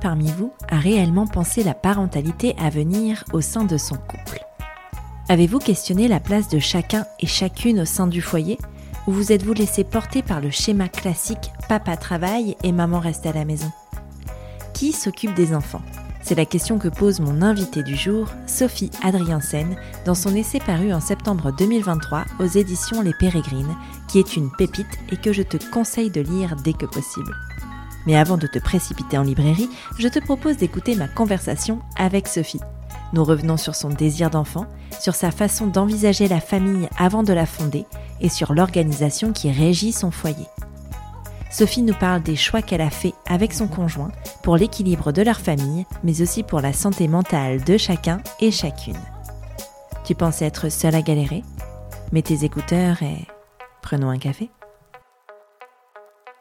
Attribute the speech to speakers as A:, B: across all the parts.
A: Parmi vous a réellement pensé la parentalité à venir au sein de son couple? Avez-vous questionné la place de chacun et chacune au sein du foyer? Ou vous êtes-vous laissé porter par le schéma classique papa travaille et maman reste à la maison Qui s'occupe des enfants? C'est la question que pose mon invité du jour, Sophie Adriensen, dans son essai paru en septembre 2023 aux éditions Les Pérégrines, qui est une pépite et que je te conseille de lire dès que possible. Mais avant de te précipiter en librairie, je te propose d'écouter ma conversation avec Sophie. Nous revenons sur son désir d'enfant, sur sa façon d'envisager la famille avant de la fonder et sur l'organisation qui régit son foyer. Sophie nous parle des choix qu'elle a faits avec son conjoint pour l'équilibre de leur famille, mais aussi pour la santé mentale de chacun et chacune. Tu pensais être seule à galérer? Mets tes écouteurs et prenons un café.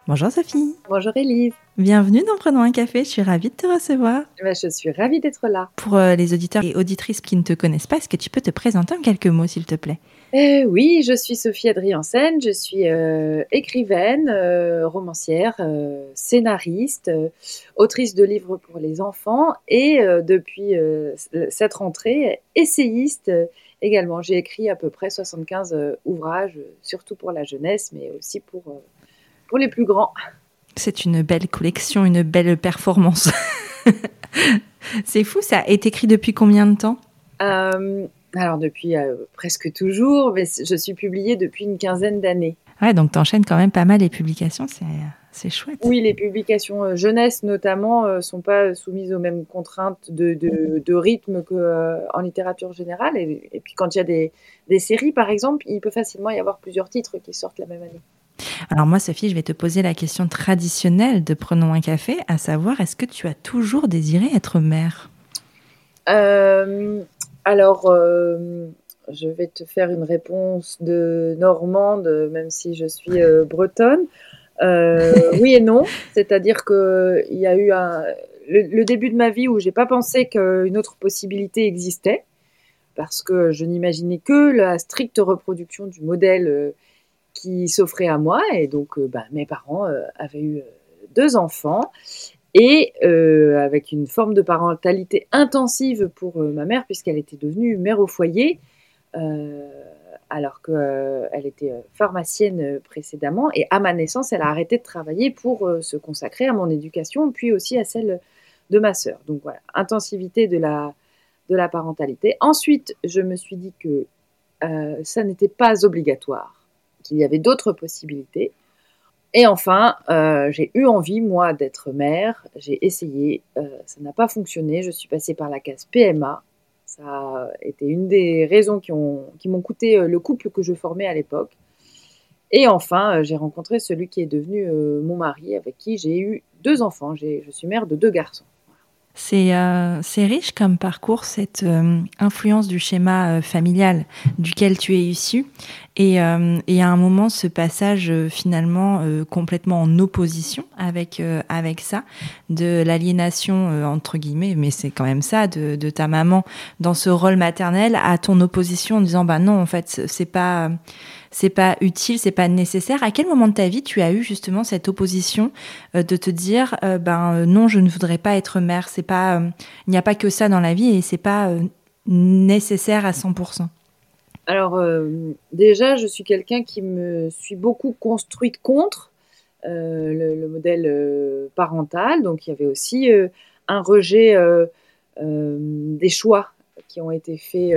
A: Bonjour Sophie.
B: Bonjour Elise.
A: Bienvenue dans Prenons un café, je suis ravie de te recevoir.
B: Eh ben, je suis ravie d'être là.
A: Pour euh, les auditeurs et auditrices qui ne te connaissent pas, est-ce que tu peux te présenter en quelques mots s'il te plaît?
B: Eh Oui, je suis Sophie Adriensen, je suis euh, écrivaine, euh, romancière, scénariste, autrice de livres pour les enfants et depuis cette rentrée, essayiste également. J'ai écrit à peu près 75 ouvrages, surtout pour la jeunesse, mais aussi pour pour les plus grands.
A: C'est une belle collection, une belle performance. c'est fou, ça est écrit depuis combien de temps?
B: Euh, Alors depuis euh, presque toujours, mais je suis publiée depuis une quinzaine d'années.
A: Ouais, donc tu enchaînes quand même pas mal les publications, c'est chouette.
B: Oui, les publications euh, jeunesse notamment ne sont pas soumises aux mêmes contraintes de, de, rythme qu'en littérature générale. Et, et, puis quand il y a des, des séries, par exemple, il peut facilement y avoir plusieurs titres qui sortent la même année.
A: Alors moi, Sophie, je vais te poser la question traditionnelle de Prenons un café, à savoir, est-ce que tu as toujours désiré être mère?
B: Euh, Alors, euh, je vais te faire une réponse de normande, même si je suis euh, bretonne. oui et non, c'est-à-dire qu'il y a eu le, début de ma vie où j'ai pas pensé qu'une autre possibilité existait, parce que je n'imaginais que la stricte reproduction du modèle qui s'offrait à moi. Et donc, euh, bah, mes parents euh, avaient eu euh, deux enfants et avec une forme de parentalité intensive pour ma mère puisqu'elle était devenue mère au foyer alors qu'elle était pharmacienne précédemment et à ma naissance elle a arrêté de travailler pour se consacrer à mon éducation puis aussi à celle de ma sœur. Donc voilà, intensivité de la, de la parentalité. Ensuite, je me suis dit que ça n'était pas obligatoire qu'il y avait d'autres possibilités. Et enfin, euh, j'ai eu envie, moi, d'être mère. J'ai essayé, euh, ça n'a pas fonctionné. Je suis passée par la case PMA. Ça a été une des raisons qui m'ont qui coûté euh, le couple que je formais à l'époque. Et enfin, j'ai rencontré celui qui est devenu mon mari, avec qui j'ai eu deux enfants. Je suis mère de deux garçons.
A: C'est riche comme parcours, cette influence du schéma familial duquel tu es issu. Et, et, à un moment, ce passage finalement complètement en opposition avec, avec ça, de l'aliénation, entre guillemets, mais c'est quand même ça, de, de, ta maman dans ce rôle maternel, à ton opposition en disant, bah non, en fait, c'est pas c'est pas utile, c'est pas nécessaire. À quel moment de ta vie tu as eu justement cette opposition euh, de te dire euh, ben euh, non, je ne voudrais pas être mère, c'est pas il n'y a pas que ça dans la vie et c'est pas nécessaire à 100%.
B: Alors déjà, je suis quelqu'un qui me suis beaucoup construite contre le, modèle parental, donc il y avait aussi un rejet des choix qui ont été faits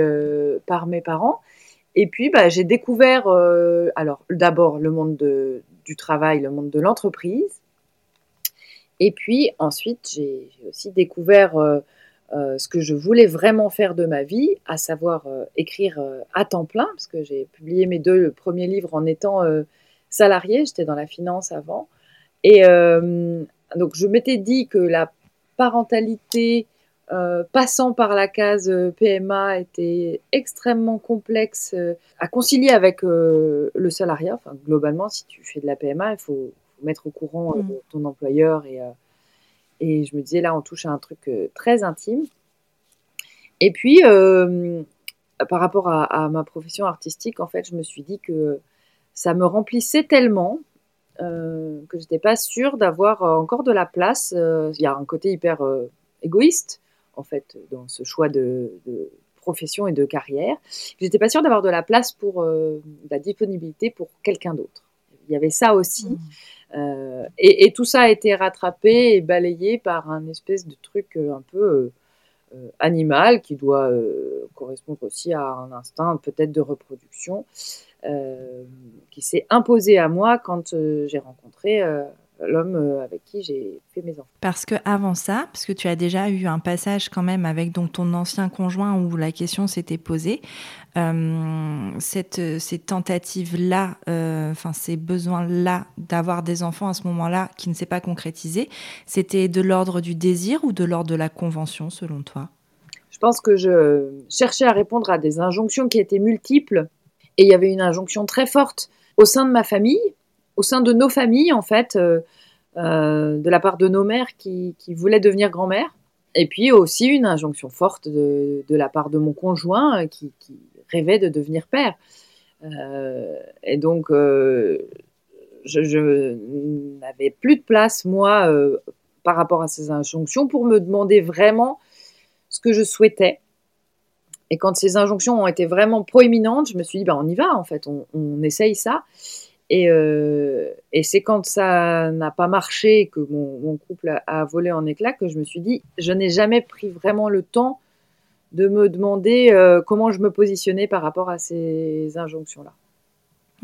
B: par mes parents. Et puis, bah, j'ai découvert, euh, alors d'abord le monde du travail, le monde de l'entreprise. Et puis ensuite, j'ai aussi découvert euh, euh, ce que je voulais vraiment faire de ma vie, à savoir écrire à temps plein, parce que j'ai publié mes deux premiers livres en étant salarié, j'étais dans la finance avant. Et donc, je m'étais dit que la parentalité passant par la case PMA était extrêmement complexe à concilier avec le salariat. Enfin, globalement, si tu fais de la PMA, il faut, mettre au courant mmh. ton employeur et, et je me disais là, on touche à un truc très intime. Et puis, par rapport à, ma profession artistique, en fait, je me suis dit que ça me remplissait tellement euh, que j'étais pas sûre d'avoir encore de la place. Euh, il y a un côté hyper euh, égoïste, en fait, dans ce choix de, profession et de carrière. J'étais pas sûre d'avoir de la place pour la disponibilité pour quelqu'un d'autre. Il y avait ça aussi. Mmh. Et, et, tout ça a été rattrapé et balayé par un espèce de truc un peu euh, animal qui doit euh, correspondre aussi à un instinct peut-être de reproduction euh, qui s'est imposé à moi quand j'ai rencontré l'homme euh, avec qui j'ai fait mes enfants.
A: Parce que avant ça, parce que tu as déjà eu un passage quand même avec donc ton ancien conjoint où la question s'était posée, euh, cette, ces tentatives-là, euh, enfin ces besoins-là d'avoir des enfants à ce moment-là qui ne s'est pas concrétisé, c'était de l'ordre du désir ou de l'ordre de la convention selon toi?
B: Je pense que je cherchais à répondre à des injonctions qui étaient multiples et il y avait une injonction très forte au sein de ma famille au sein de nos familles, en fait, euh, euh, de la part de nos mères qui, voulaient devenir grand-mère. Et puis aussi une injonction forte de, la part de mon conjoint euh, qui, rêvait de devenir père. et donc, je, n'avais plus de place, moi, par rapport à ces injonctions, pour me demander vraiment ce que je souhaitais. Et quand ces injonctions ont été vraiment proéminentes, je me suis dit, ben, on y va, en fait, on, on essaye ça. Euh, et, c'est quand ça n'a pas marché, que mon, couple a, volé en éclats, que je me suis dit, je n'ai jamais pris vraiment le temps de me demander euh, comment je me positionnais par rapport à ces injonctions-là.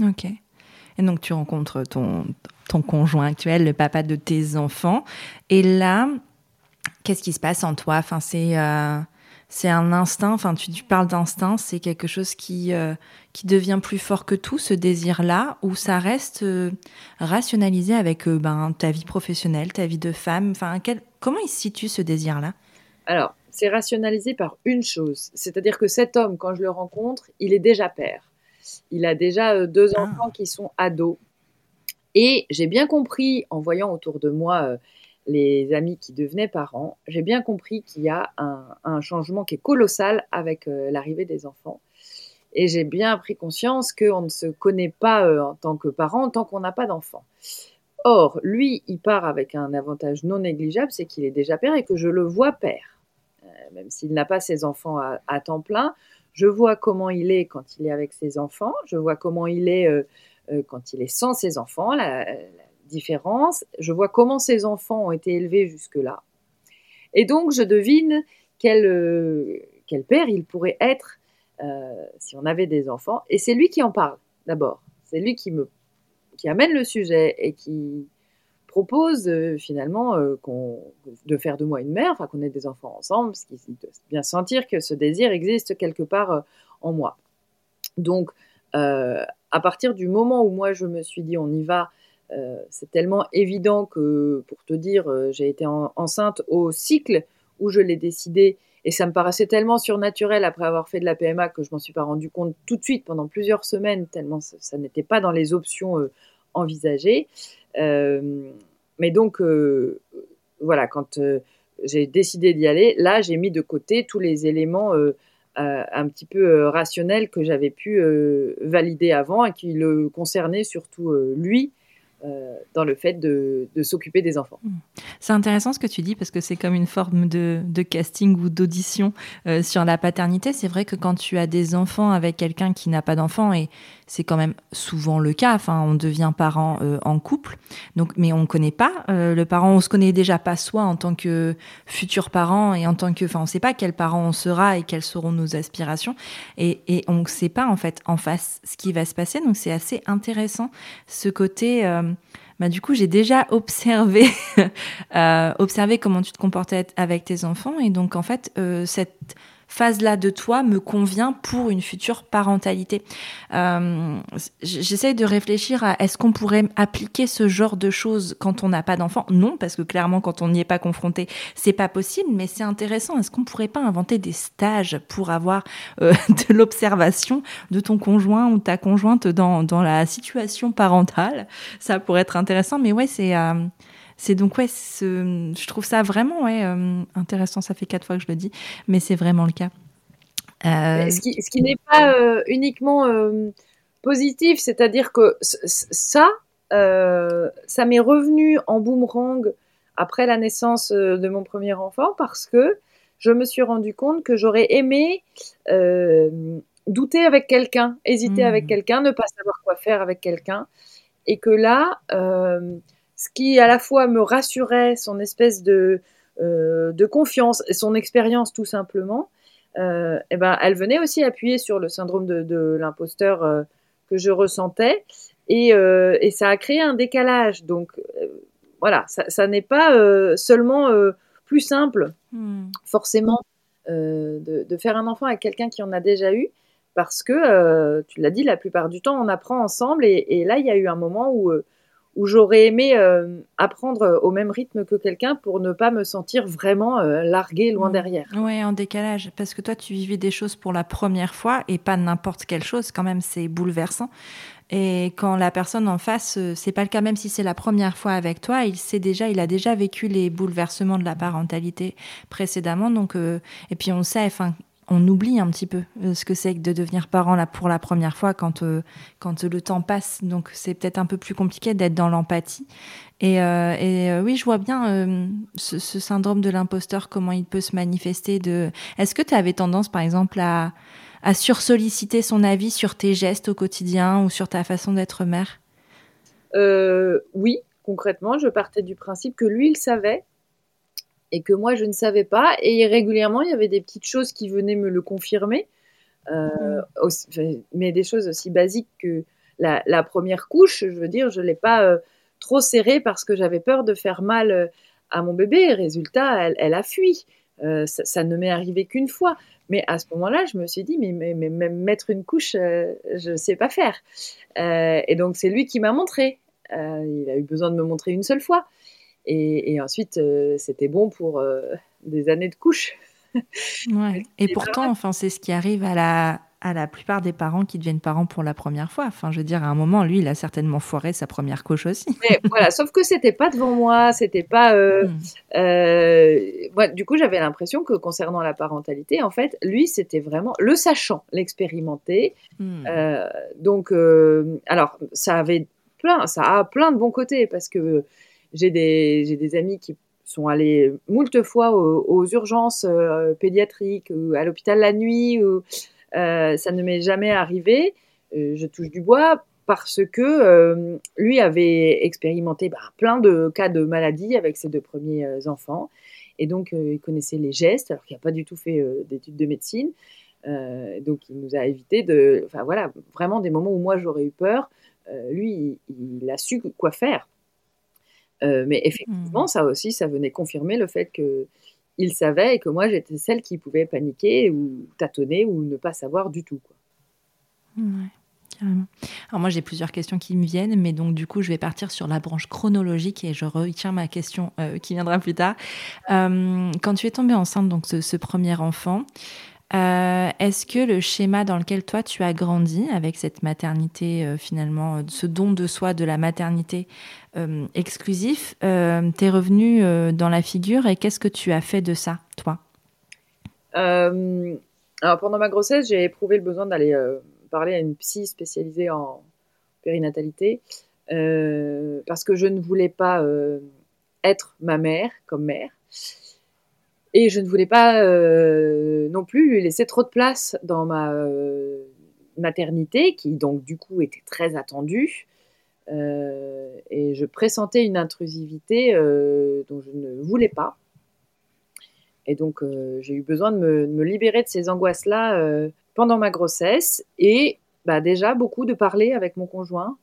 A: Ok. Et donc tu rencontres ton, ton conjoint actuel, le papa de tes enfants. Et là, qu'est-ce qui se passe en toi? Enfin, c'est, euh, c'est un instinct, enfin tu, parles d'instinct, c'est quelque chose qui, euh, qui devient plus fort que tout, ce désir-là, ou ça reste euh, rationalisé avec euh, ben, ta vie professionnelle, ta vie de femme enfin, Comment il se situe ce désir-là?
B: Alors, c'est rationalisé par une chose, c'est-à-dire que cet homme, quand je le rencontre, il est déjà père. Il a déjà deux ah. enfants qui sont ados. Et j'ai bien compris, en voyant autour de moi les amis qui devenaient parents, j'ai bien compris qu'il y a un, changement qui est colossal avec euh, l'arrivée des enfants. Et j'ai bien pris conscience qu'on ne se connaît pas euh, en tant que parent tant qu'on n'a pas d'enfants. Or, lui, il part avec un avantage non négligeable, c'est qu'il est déjà père et que je le vois père. Euh, même s'il n'a pas ses enfants à, temps plein, je vois comment il est quand il est avec ses enfants, je vois comment il est quand il est sans ses enfants, différence. Je vois comment ces enfants ont été élevés jusque-là. Et donc, je devine quel, euh, quel père il pourrait être euh, si on avait des enfants. Et c'est lui qui en parle, d'abord. C'est lui qui, me, qui amène le sujet et qui propose euh, finalement de faire de moi une mère, enfin qu'on ait des enfants ensemble, parce qu'il doit bien sentir que ce désir existe quelque part en moi. Donc, à partir du moment où moi je me suis dit on y va, euh, c'est tellement évident que, pour te dire, euh, j'ai été enceinte au cycle où je l'ai décidé, et ça me paraissait tellement surnaturel après avoir fait de la PMA que je m'en suis pas rendu compte tout de suite pendant plusieurs semaines, tellement ça, n'était pas dans les options euh, envisagées. mais donc, voilà, quand j'ai décidé d'y aller, là, j'ai mis de côté tous les éléments un petit peu rationnels que j'avais pu valider avant et qui le concernaient surtout lui dans le fait de, s'occuper des enfants. Hmm.
A: C'est intéressant ce que tu dis parce que c'est comme une forme de, casting ou d'audition euh, sur la paternité. C'est vrai que quand tu as des enfants avec quelqu'un qui n'a pas d'enfants, et c'est quand même souvent le cas, enfin, on devient parent euh, en couple, donc, mais on ne connaît pas le parent, on se connaît déjà pas soi en tant que futur parent et en tant que, enfin, on ne sait pas quel parent on sera et quelles seront nos aspirations et, et on ne sait pas en fait en face ce qui va se passer. Donc c'est assez intéressant ce côté bah, du coup, j'ai déjà observé, euh, observé comment tu te comportais avec tes enfants. Et donc, en fait, euh, cette phase-là de toi me convient pour une future parentalité. Euh, J'essaye de réfléchir à est-ce qu'on pourrait appliquer ce genre de choses quand on n'a pas d'enfant? Non, parce que clairement, quand on n'y est pas confronté, c'est pas possible, mais c'est intéressant. Est-ce qu'on pourrait pas inventer des stages pour avoir euh, de l'observation de ton conjoint ou ta conjointe dans, dans la situation parentale? Ça pourrait être intéressant, mais ouais, c'est. Euh, c'est donc ouais, je trouve ça vraiment ouais, euh, intéressant. Ça fait quatre fois que je le dis, mais c'est vraiment le cas.
B: Euh, ce qui, ce qui n'est pas euh, uniquement positif, c'est-à-dire que ça, ça m'est revenu en boomerang après la naissance de mon premier enfant parce que je me suis rendu compte que j'aurais aimé douter avec quelqu'un, hésiter avec mmh. quelqu'un, ne pas savoir quoi faire avec quelqu'un, et que là ce qui à la fois me rassurait, son espèce de, euh, de confiance, son expérience tout simplement, euh, et eh ben, elle venait aussi appuyer sur le syndrome de, de l'imposteur euh, que je ressentais, et, et, ça a créé un décalage. Donc voilà, ça, ça n'est pas seulement plus simple, hmm. forcément, de, de, faire un enfant avec quelqu'un qui en a déjà eu, parce que, tu l'as dit, la plupart du temps, on apprend ensemble, et, et là, il y a eu un moment où où j'aurais aimé euh, apprendre au même rythme que quelqu'un pour ne pas me sentir vraiment euh, larguée loin mmh. derrière.
A: Oui, en décalage. Parce que toi, tu vivais des choses pour la première fois et pas n'importe quelle chose. Quand même, c'est bouleversant. Et quand la personne en face, euh, c'est pas le cas, même si c'est la première fois avec toi, il sait déjà, il a déjà vécu les bouleversements de la parentalité précédemment. Donc, et puis on sait, enfin, on oublie un petit peu euh, ce que c'est que de devenir parent là pour la première fois quand euh, quand le temps passe. Donc c'est peut-être un peu plus compliqué d'être dans l'empathie. Et, euh, oui, je vois bien ce, syndrome de l'imposteur comment il peut se manifester. De est-ce que tu avais tendance par exemple à à sursolliciter son avis sur tes gestes au quotidien ou sur ta façon d'être mère?
B: Oui, concrètement, je partais du principe que lui il savait et que moi je ne savais pas. Et régulièrement, il y avait des petites choses qui venaient me le confirmer, euh, mm. mais des choses aussi basiques que la, première couche. Je veux dire, je l'ai pas euh, trop serrée parce que j'avais peur de faire mal euh, à mon bébé. Résultat, elle, a fui. ça, ne m'est arrivé qu'une fois. Mais à ce moment-là, je me suis dit, mais, mais, mais mettre une couche, je ne sais pas faire. et donc, c'est lui qui m'a montré. il a eu besoin de me montrer une seule fois. Et, ensuite, euh, c'était bon pour euh, des années de couches.
A: ouais. Et pourtant, enfin, c'est ce qui arrive à la, à la plupart des parents qui deviennent parents pour la première fois. Enfin, je veux dire, à un moment, lui, il a certainement foiré sa première couche aussi.
B: Mais voilà, sauf que c'était pas devant moi, c'était pas. Euh, hmm. du coup, j'avais l'impression que concernant la parentalité, en fait, lui, c'était vraiment le sachant, l'expérimenté. Hmm. donc, alors, ça avait plein, ça a plein de bons côtés parce que j'ai des, amis qui sont allés moult fois aux, urgences euh, pédiatriques ou à l'hôpital la nuit. Euh, ça ne m'est jamais arrivé. Euh, je touche du bois parce que lui avait expérimenté bah, plein de cas de maladie avec ses deux premiers enfants. Et donc, il connaissait les gestes, alors qu'il n'a pas du tout fait d'études de médecine. donc, il nous a évité de. Enfin, voilà, vraiment des moments où moi j'aurais eu peur. lui, il, a su quoi faire. Euh, mais effectivement, mmh. ça aussi, ça venait confirmer le fait qu'il savait et que moi, j'étais celle qui pouvait paniquer ou tâtonner ou ne pas savoir du tout. Quoi.
A: Ouais, carrément. Alors moi, j'ai plusieurs questions qui me viennent, mais donc du coup, je vais partir sur la branche chronologique et je retiens ma question euh, qui viendra plus tard. Euh, quand tu es tombée enceinte, donc ce premier enfant, euh, est-ce que le schéma dans lequel toi tu as grandi avec cette maternité euh, finalement, euh, ce don de soi de la maternité exclusif, t'es revenu dans la figure et qu'est-ce que tu as fait de ça, toi?
B: Alors pendant ma grossesse, j'ai éprouvé le besoin d'aller parler à une psy spécialisée en périnatalité parce que je ne voulais pas être ma mère comme mère. Et je ne voulais pas euh, non plus lui laisser trop de place dans ma euh, maternité, qui donc du coup était très attendue. Euh, et je pressentais une intrusivité dont je ne voulais pas. Et donc j'ai eu besoin de me, libérer de ces angoisses-là pendant ma grossesse et bah, déjà beaucoup de parler avec mon conjoint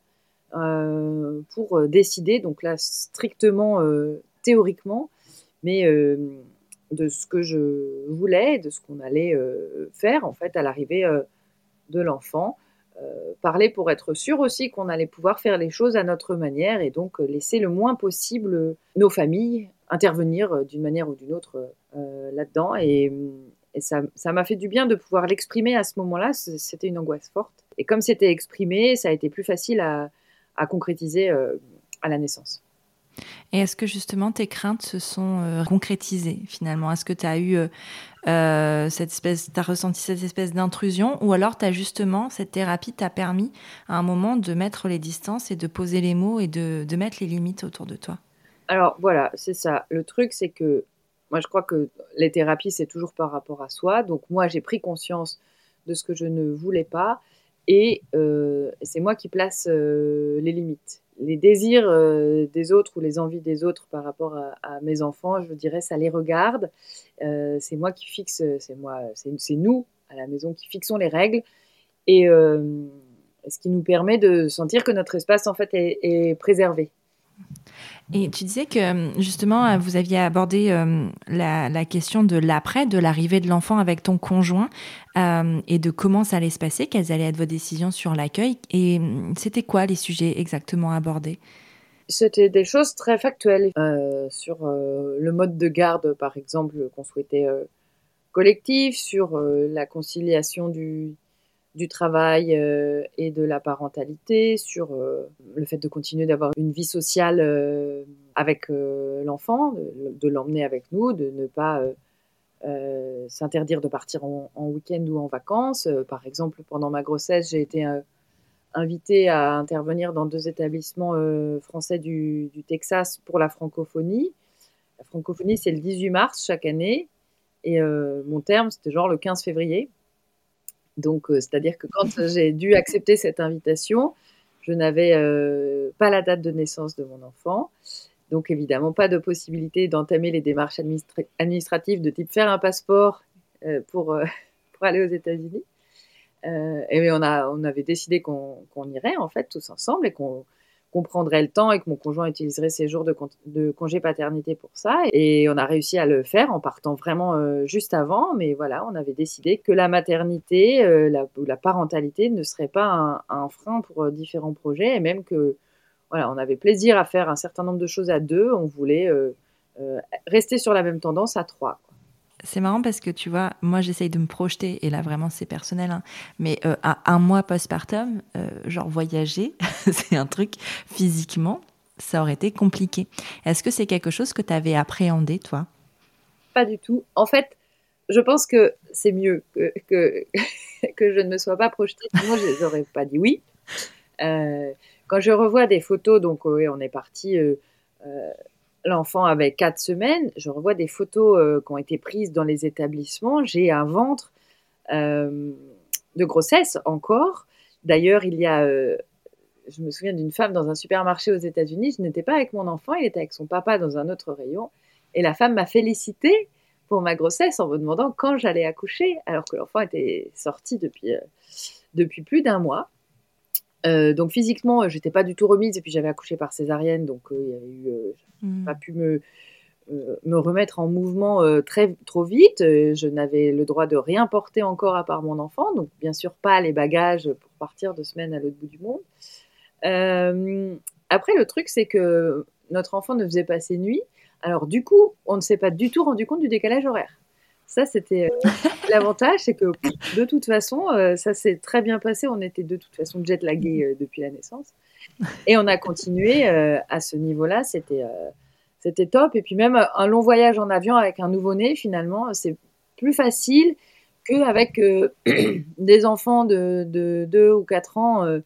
B: pour décider, donc là strictement théoriquement, mais de ce que je voulais, de ce qu'on allait faire en fait à l'arrivée de l'enfant. parler pour être sûr aussi qu'on allait pouvoir faire les choses à notre manière et donc laisser le moins possible nos familles intervenir d'une manière ou d'une autre là-dedans. Et, et ça m'a fait du bien de pouvoir l'exprimer à ce moment-là. C'était une angoisse forte. Et comme c'était exprimé, ça a été plus facile à, concrétiser euh, à la naissance.
A: Et est-ce que justement tes craintes se sont euh, concrétisées finalement? Est-ce que tu as eu euh, cette espèce, as ressenti cette espèce d'intrusion ou alors as justement cette thérapie t'a permis à un moment de mettre les distances et de poser les mots et de, mettre les limites autour de toi?
B: Alors voilà, c'est ça. Le truc c'est que moi je crois que les thérapies c'est toujours par rapport à soi. Donc moi j'ai pris conscience de ce que je ne voulais pas et euh, c'est moi qui place euh, les limites. Les désirs euh, des autres ou les envies des autres par rapport à, mes enfants, je dirais, ça les regarde. c'est moi qui fixe, c'est moi, c'est nous à la maison qui fixons les règles. Et ce qui nous permet de sentir que notre espace en fait est préservé.
A: Et tu disais que justement, vous aviez abordé euh, la, question de l'après, de l'arrivée de l'enfant avec ton conjoint euh, et de comment ça allait se passer, quelles allaient être vos décisions sur l'accueil. Et c'était quoi les sujets exactement abordés?
B: C'était des choses très factuelles euh, sur le mode de garde, par exemple, qu'on souhaitait collectif, sur la conciliation du, travail euh, et de la parentalité, sur euh, le fait de continuer d'avoir une vie sociale euh, avec l'enfant, de, l'emmener avec nous, de ne pas s'interdire de partir en, week-end ou en vacances. par exemple, pendant ma grossesse, j'ai été invitée à intervenir dans deux établissements français du, du, Texas pour la francophonie. La francophonie, c'est le 18 mars chaque année. Et mon terme, c'était genre le 15 février. Donc, euh, c'est-à-dire que quand j'ai dû accepter cette invitation, je n'avais euh, pas la date de naissance de mon enfant. Donc, évidemment, pas de possibilité d'entamer les démarches administratives de type faire un passeport euh, pour, pour aller aux États-Unis. et on, a, on avait décidé qu'on irait, en fait, tous ensemble et qu'on qu'on prendrait le temps et que mon conjoint utiliserait ses jours de, congé paternité pour ça. Et on a réussi à le faire en partant vraiment euh, juste avant. Mais voilà, on avait décidé que la maternité euh, la, ou la parentalité ne serait pas un, frein pour euh, différents projets et même que voilà, on avait plaisir à faire un certain nombre de choses à deux. On voulait rester sur la même tendance à trois.
A: C'est marrant parce que tu vois, moi j'essaye de me projeter, et là vraiment c'est personnel, hein, mais euh, à un mois postpartum, euh, genre voyager, c'est un truc physiquement, ça aurait été compliqué. Est-ce que c'est quelque chose que tu avais appréhendé toi?
B: Pas du tout. En fait, je pense que c'est mieux que, que, que, je ne me sois pas projetée, sinon je n'aurais pas dit oui. Euh, quand je revois des photos, donc on est parti l'enfant avait quatre semaines, je revois des photos euh, qui ont été prises dans les établissements. J'ai un ventre euh, de grossesse encore. D'ailleurs, il y a, euh, je me souviens d'une femme dans un supermarché aux États-Unis. Je n'étais pas avec mon enfant, il était avec son papa dans un autre rayon. Et la femme m'a félicité pour ma grossesse en me demandant quand j'allais accoucher, alors que l'enfant était sorti depuis, depuis plus d'un mois. Euh, donc physiquement, j'étais pas du tout remise et puis j'avais accouché par césarienne, donc euh, il y avait eu, euh, mmh. pas pu me me remettre en mouvement très trop vite. je n'avais le droit de rien porter encore à part mon enfant, donc bien sûr pas les bagages pour partir de semaine à l'autre bout du monde. après, le truc c'est que notre enfant ne faisait pas ses nuits, alors du coup, on ne s'est pas du tout rendu compte du décalage horaire. Ça, c'était euh, l'avantage, c'est que de toute façon, euh, ça s'est très bien passé. On était de toute façon jet lagués euh, depuis la naissance. Et on a continué à ce niveau-là. C'était c'était top. Et puis même un long voyage en avion avec un nouveau-né, finalement, c'est plus facile qu'avec des enfants de, de 2 ou 4 ans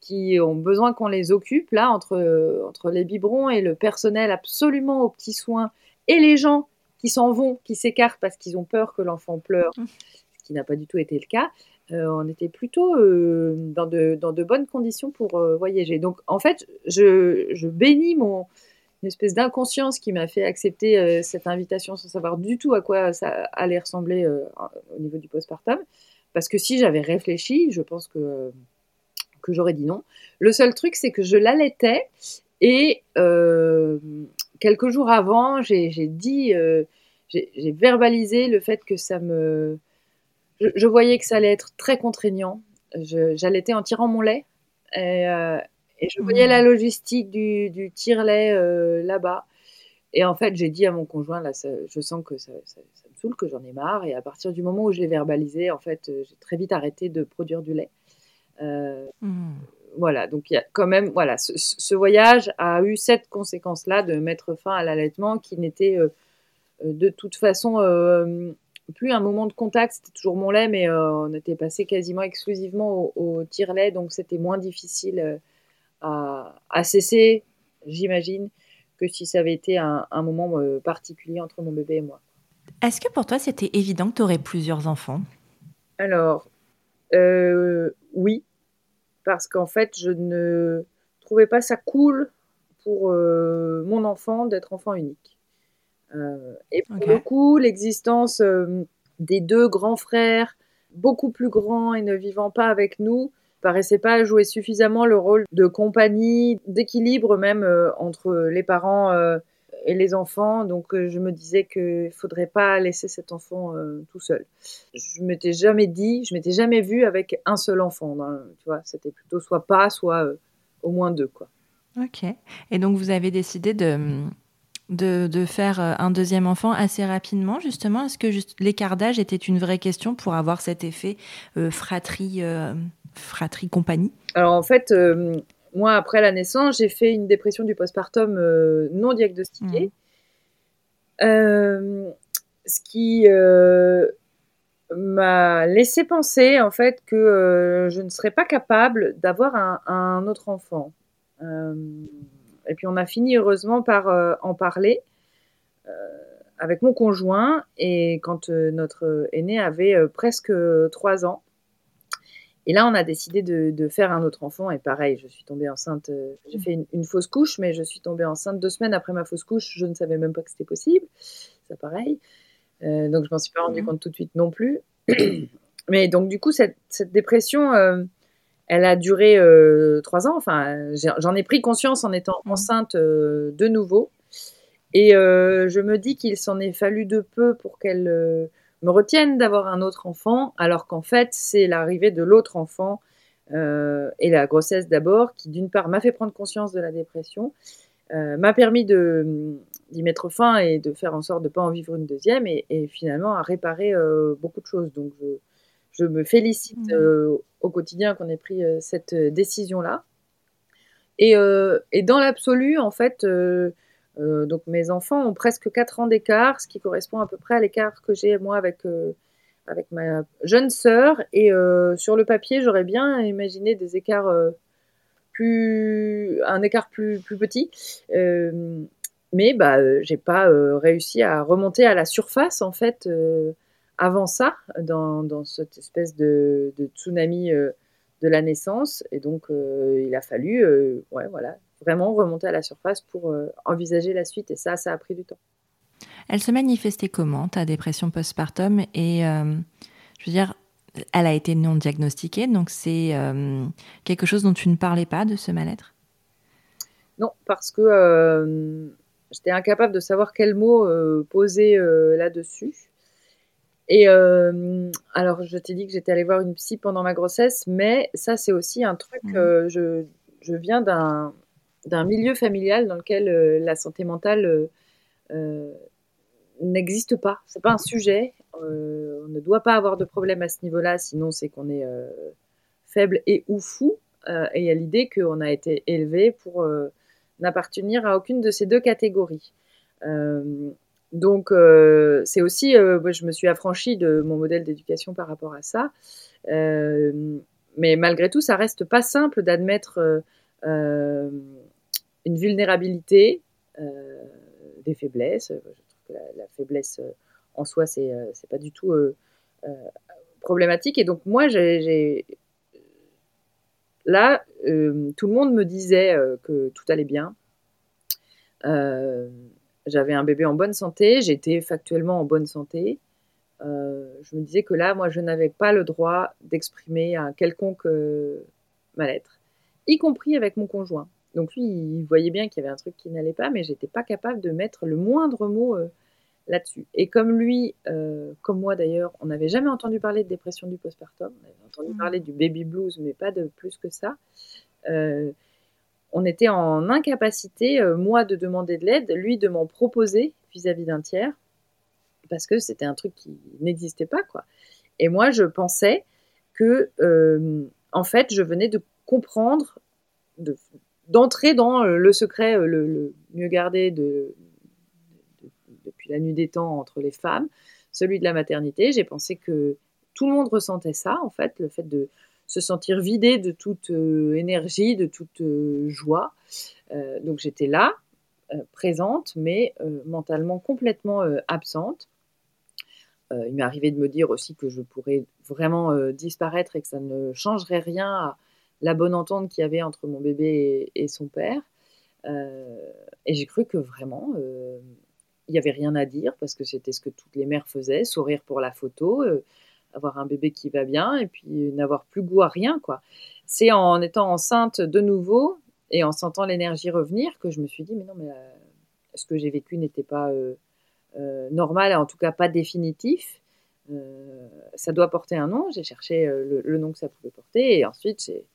B: qui ont besoin qu'on les occupe. Là, entre, entre les biberons et le personnel absolument aux petits soins et les gens qui s'en vont, qui s'écartent parce qu'ils ont peur que l'enfant pleure, mmh. ce qui n'a pas du tout été le cas. Euh, on était plutôt euh, dans, de, dans, de, bonnes conditions pour euh, voyager. Donc, en fait, je, je bénis mon une espèce d'inconscience qui m'a fait accepter cette invitation sans savoir du tout à quoi ça allait ressembler au niveau du postpartum. Parce que si j'avais réfléchi, je pense que, que j'aurais dit non. Le seul truc, c'est que je l'allaitais et quelques jours avant, j'ai dit, euh, j'ai verbalisé le fait que ça me. Je, voyais que ça allait être très contraignant. J'allaitais en tirant mon lait. Et, euh, je voyais la logistique du, du tire-lait euh, là-bas. Et en fait, j'ai dit à mon conjoint, là, je sens que ça, ça, me saoule, que j'en ai marre. Et à partir du moment où je l'ai verbalisé, en fait, euh, j'ai très vite arrêté de produire du lait. Mmh. Voilà, donc il y a quand même, voilà, ce, voyage a eu cette conséquence-là de mettre fin à l'allaitement qui n'était euh, de toute façon, euh, plus un moment de contact, c'était toujours mon lait, mais euh, on était passé quasiment exclusivement au, tire-lait, donc c'était moins difficile à, cesser, j'imagine, que si ça avait été un, moment particulier entre mon bébé et moi.
A: Est-ce que pour toi, c'était évident que tu aurais plusieurs enfants?
B: Alors, oui, parce qu'en fait, je ne trouvais pas ça cool pour mon enfant d'être enfant unique. Euh, et pour le coup, l'existence euh, des deux grands frères, beaucoup plus grands et ne vivant pas avec nous, paraissait pas jouer suffisamment le rôle de compagnie, d'équilibre même euh, entre les parents et les enfants. Donc je me disais qu'il faudrait pas laisser cet enfant tout seul. Je m'étais jamais dit, je m'étais jamais vue avec un seul enfant. tu vois, c'était plutôt soit pas, soit au moins deux, quoi.
A: Ok. Et donc vous avez décidé de de, faire euh, un deuxième enfant assez rapidement, justement? Est-ce que l'écart d'âge était une vraie question pour avoir cet effet euh, fratrie, euh, fratrie compagnie
B: Alors en fait, moi, après la naissance, j'ai fait une dépression du postpartum non diagnostiquée. Mmh. ce qui m'a laissé penser en fait que je ne serais pas capable d'avoir un, un, autre enfant. Et puis on a fini heureusement par euh, en parler euh, avec mon conjoint et quand euh, notre aîné avait presque trois ans. Et là, on a décidé de, faire un autre enfant. Et pareil, je suis tombée enceinte. j'ai fait une, fausse couche, mais je suis tombée enceinte deux semaines après ma fausse couche. Je ne savais même pas que c'était possible. Ça, pareil. donc, je m'en suis pas rendu mmh. compte tout de suite non plus. mais donc, du coup, cette, dépression, elle a duré euh, trois ans. Enfin, j'en ai pris conscience en étant mmh. enceinte euh, de nouveau. Et euh, je me dis qu'il s'en est fallu de peu pour qu'elle me retienne d'avoir un autre enfant, alors qu'en fait, c'est l'arrivée de l'autre enfant et la grossesse d'abord qui, d'une part, m'a fait prendre conscience de la dépression, m'a permis d'y mettre fin et de faire en sorte de ne pas en vivre une deuxième, et, et finalement à réparer beaucoup de choses. Donc, je, je me félicite mmh. euh, au quotidien qu'on ait pris euh, cette euh, décision-là. Et, dans l'absolu, en fait, donc mes enfants ont presque 4 ans d'écart, ce qui correspond à peu près à l'écart que j'ai moi avec, avec ma jeune sœur. Et sur le papier, j'aurais bien imaginé des écarts plus, un écart plus, plus petit. mais bah, j'ai pas réussi à remonter à la surface en fait avant ça, dans, cette espèce de, tsunami euh, de la naissance. Et donc, euh, il a fallu euh, ouais, voilà, vraiment remonter à la surface pour envisager la suite. Et ça, ça a pris du temps.
A: Elle se manifestait comment, ta dépression postpartum? Et je veux dire, elle a été non diagnostiquée, donc c'est quelque chose dont tu ne parlais pas de ce mal-être?
B: Non, parce que j'étais incapable de savoir quel mot poser là-dessus. Et euh, alors, je t'ai dit que j'étais allée voir une psy pendant ma grossesse, mais ça, c'est aussi un truc. Mmh. Euh, je, je, viens d'un, d'un milieu familial dans lequel euh, la santé mentale n'existe pas. C'est pas un sujet. on ne doit pas avoir de problème à ce niveau-là, sinon c'est qu'on est faible et ou fou. et il y a l'idée qu'on a été élevé pour n'appartenir à aucune de ces deux catégories. Donc, euh, c'est aussi, euh, je me suis affranchie de mon modèle d'éducation par rapport à ça. Euh, mais malgré tout, ça reste pas simple d'admettre une vulnérabilité, des faiblesses. Je trouve que la, faiblesse en soi, c'est c'est pas du tout problématique. Et donc, moi, là, tout le monde me disait que tout allait bien. J'avais un bébé en bonne santé, j'étais factuellement en bonne santé. Euh, je me disais que là, moi, je n'avais pas le droit d'exprimer un quelconque euh, mal-être, y compris avec mon conjoint. Donc lui, il voyait bien qu'il y avait un truc qui n'allait pas, mais j'étais pas capable de mettre le moindre mot euh, là-dessus. Et comme lui, comme moi d'ailleurs, on n'avait jamais entendu parler de dépression du postpartum, on avait entendu mmh. parler du baby blues, mais pas de plus que ça. on était en incapacité, moi, de demander de l'aide, lui de m'en proposer vis-à-vis d'un tiers, parce que c'était un truc qui n'existait pas, quoi. Et moi, je pensais que, en fait, je venais de comprendre, d'entrer dans le secret le, mieux gardé de, depuis la nuit des temps entre les femmes, celui de la maternité. J'ai pensé que tout le monde ressentait ça, en fait, le fait de se sentir vidé de toute euh, énergie, de toute euh, joie. Euh, donc j'étais là, présente, mais mentalement complètement absente. il m'est arrivé de me dire aussi que je pourrais vraiment disparaître et que ça ne changerait rien à la bonne entente qu'il y avait entre mon bébé et, son père. et j'ai cru que vraiment, il n'y avait rien à dire parce que c'était ce que toutes les mères faisaient, sourire pour la photo, euh, avoir un bébé qui va bien et puis n'avoir plus goût à rien. quoi. C'est en étant enceinte de nouveau et en sentant l'énergie revenir que je me suis dit, mais non, mais euh, ce que j'ai vécu n'était pas euh, normal, en tout cas pas définitif. ça doit porter un nom. J'ai cherché le, le, nom que ça pouvait porter et ensuite j'ai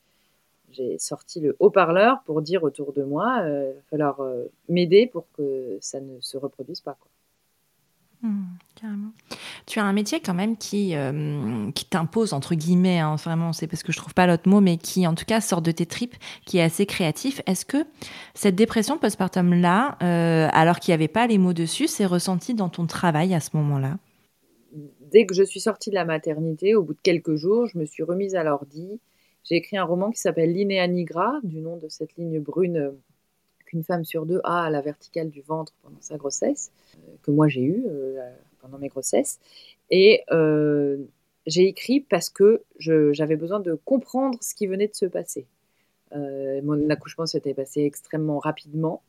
B: j'ai sorti le haut-parleur pour dire autour de moi, euh, il va falloir euh, m'aider pour que ça ne se reproduise pas. Quoi.
A: Mmh, carrément. Tu as un métier quand même qui, euh, qui t'impose, entre guillemets, hein, vraiment, c'est parce que je trouve pas l'autre mot, mais qui en tout cas sort de tes tripes, qui est assez créatif. Est-ce que cette dépression postpartum-là, alors qu'il n'y avait pas les mots dessus, s'est ressentie dans ton travail à ce moment-là?
B: Dès que je suis sortie de la maternité, au bout de quelques jours, je me suis remise à l'ordi j'ai écrit un roman qui s'appelle Linea Nigra, du nom de cette ligne brune euh, qu'une femme sur deux a à la verticale du ventre pendant sa grossesse, euh, que moi j'ai eu euh, pendant mes grossesses. Et j'ai écrit parce que j'avais besoin de comprendre ce qui venait de se passer. mon accouchement s'était passé extrêmement rapidement.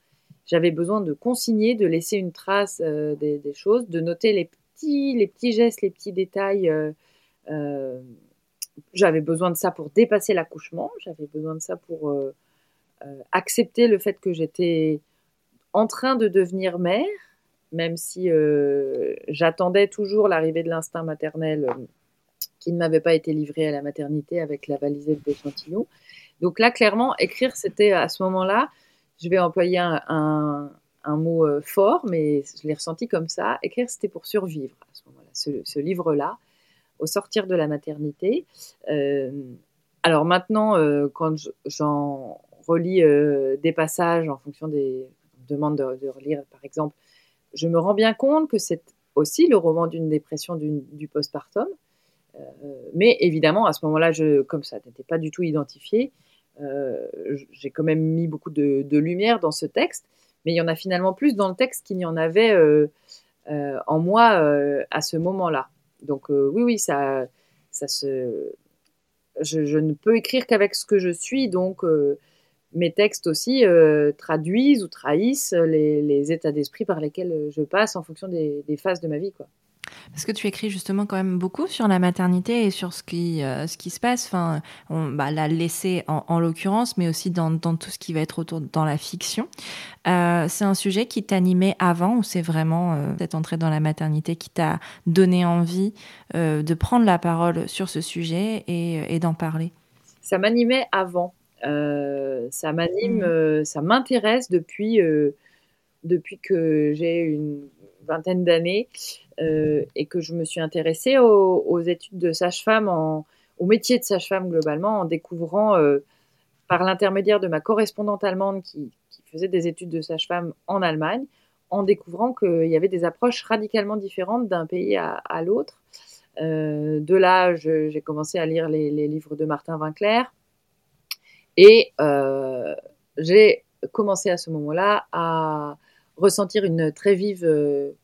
B: J'avais besoin de consigner, de laisser une trace des, choses, de noter les petits, les petits gestes, les petits détails j'avais besoin de ça pour dépasser l'accouchement, j'avais besoin de ça pour euh, euh, accepter le fait que j'étais en train de devenir mère, même si euh, j'attendais toujours l'arrivée de l'instinct maternel qui ne m'avait pas été livré à la maternité avec la valisette d'échantillons. Donc là, clairement, écrire, c'était à ce moment-là, je vais employer un, mot fort, mais je l'ai ressenti comme ça. Écrire, c'était pour survivre à ce moment-là. ce livre-là, au sortir de la maternité. Euh, alors maintenant, euh, quand j'en relis euh, des passages en fonction des demandes de, relire, par exemple, je me rends bien compte que c'est aussi le roman d'une dépression du postpartum. mais évidemment, à ce moment-là, comme ça n'était pas du tout identifié, j'ai quand même mis beaucoup de, de, lumière dans ce texte. Mais il y en a finalement plus dans le texte qu'il n'y en avait en moi à ce moment-là. Donc euh, oui, oui, ça, ça se... Je, ne peux écrire qu'avec ce que je suis, donc euh, mes textes aussi euh, traduisent ou trahissent les, états d'esprit par lesquels je passe en fonction des, des phases de ma vie. Quoi.
A: Parce que tu écris justement quand même beaucoup sur la maternité et sur ce qui, euh, ce qui se passe. Enfin, on bah, l'a laissé en, l'occurrence, mais aussi dans, dans, tout ce qui va être autour dans la fiction. Euh, c'est un sujet qui t'animait avant ou c'est vraiment euh, cette entrée dans la maternité qui t'a donné envie de prendre la parole sur ce sujet et, et d'en parler?
B: Ça m'animait avant. ça m'anime, mmh. ça m'intéresse depuis, depuis que j'ai une vingtaine d'années euh, et que je me suis intéressée aux, études de sage-femme, au métier de sage-femme globalement, en découvrant euh, par l'intermédiaire de ma correspondante allemande qui, faisait des études de sage-femme en Allemagne, en découvrant qu'il y avait des approches radicalement différentes d'un pays à, l'autre. Euh, de là, j'ai commencé à lire les, livres de Martin Winkler et j'ai commencé à ce moment-là à ressentir une très vive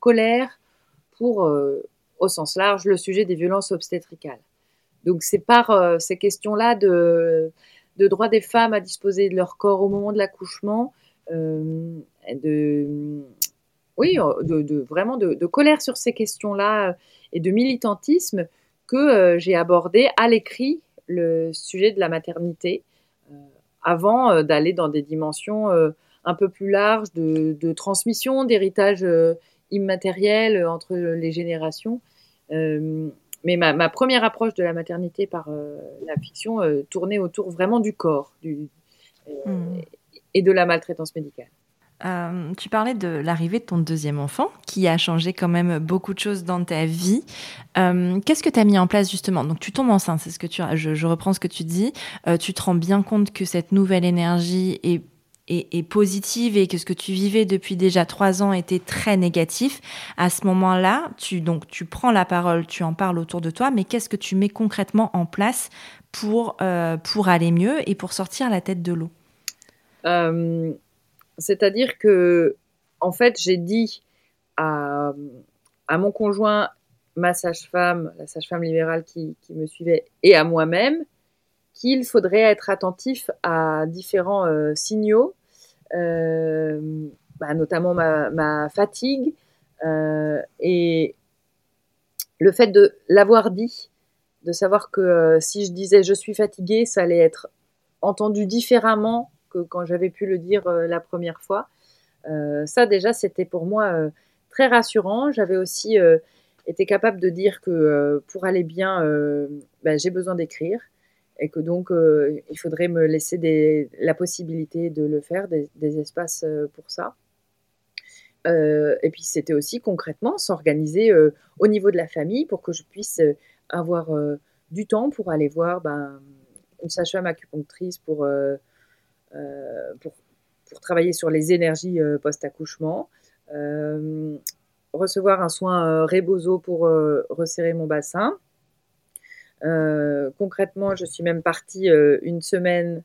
B: colère pour, euh, au sens large, le sujet des violences obstétricales. Donc c'est par euh, ces questions-là de, droit des femmes à disposer de leur corps au moment de l'accouchement, euh, de, oui, de, vraiment de, colère sur ces questions-là et de militantisme que j'ai abordé à l'écrit le sujet de la maternité avant d'aller dans des dimensions un peu plus larges de, transmission, d'héritage immatériel entre les générations. mais ma, première approche de la maternité par la fiction tournait autour vraiment du corps du, mmh. et de la maltraitance médicale.
A: Euh, tu parlais de l'arrivée de ton deuxième enfant, qui a changé quand même beaucoup de choses dans ta vie. Euh, qu'est-ce que tu as mis en place justement? Donc tu tombes enceinte, c'est ce que tu, je, je, reprends ce que tu dis. Euh, tu te rends bien compte que cette nouvelle énergie est, est, positive et que ce que tu vivais depuis déjà trois ans était très négatif. À ce moment-là, tu donc tu prends la parole, tu en parles autour de toi, mais qu'est-ce que tu mets concrètement en place pour pour aller mieux et pour sortir la tête de l'eau?
B: C'est-à-dire que, en fait, j'ai dit à, mon conjoint, ma sage-femme, la sage-femme libérale qui, me suivait, et à moi-même, qu'il faudrait être attentif à différents euh, signaux, euh, bah, notamment ma, fatigue, euh, et le fait de l'avoir dit, de savoir que si je disais je suis fatiguée, ça allait être entendu différemment quand j'avais pu le dire la première fois. Ça déjà, c'était pour moi très rassurant. J'avais aussi été capable de dire que pour aller bien, ben, j'ai besoin d'écrire et que donc il faudrait me laisser la possibilité de le faire, des, espaces pour ça. et puis c'était aussi concrètement s'organiser au niveau de la famille pour que je puisse avoir du temps pour aller voir ben, une sage-femme acupunctrice pour euh, pour, pour, travailler sur les énergies euh, post-accouchement euh, recevoir un soin Rebozo pour resserrer mon bassin. Concrètement, je suis même partie une semaine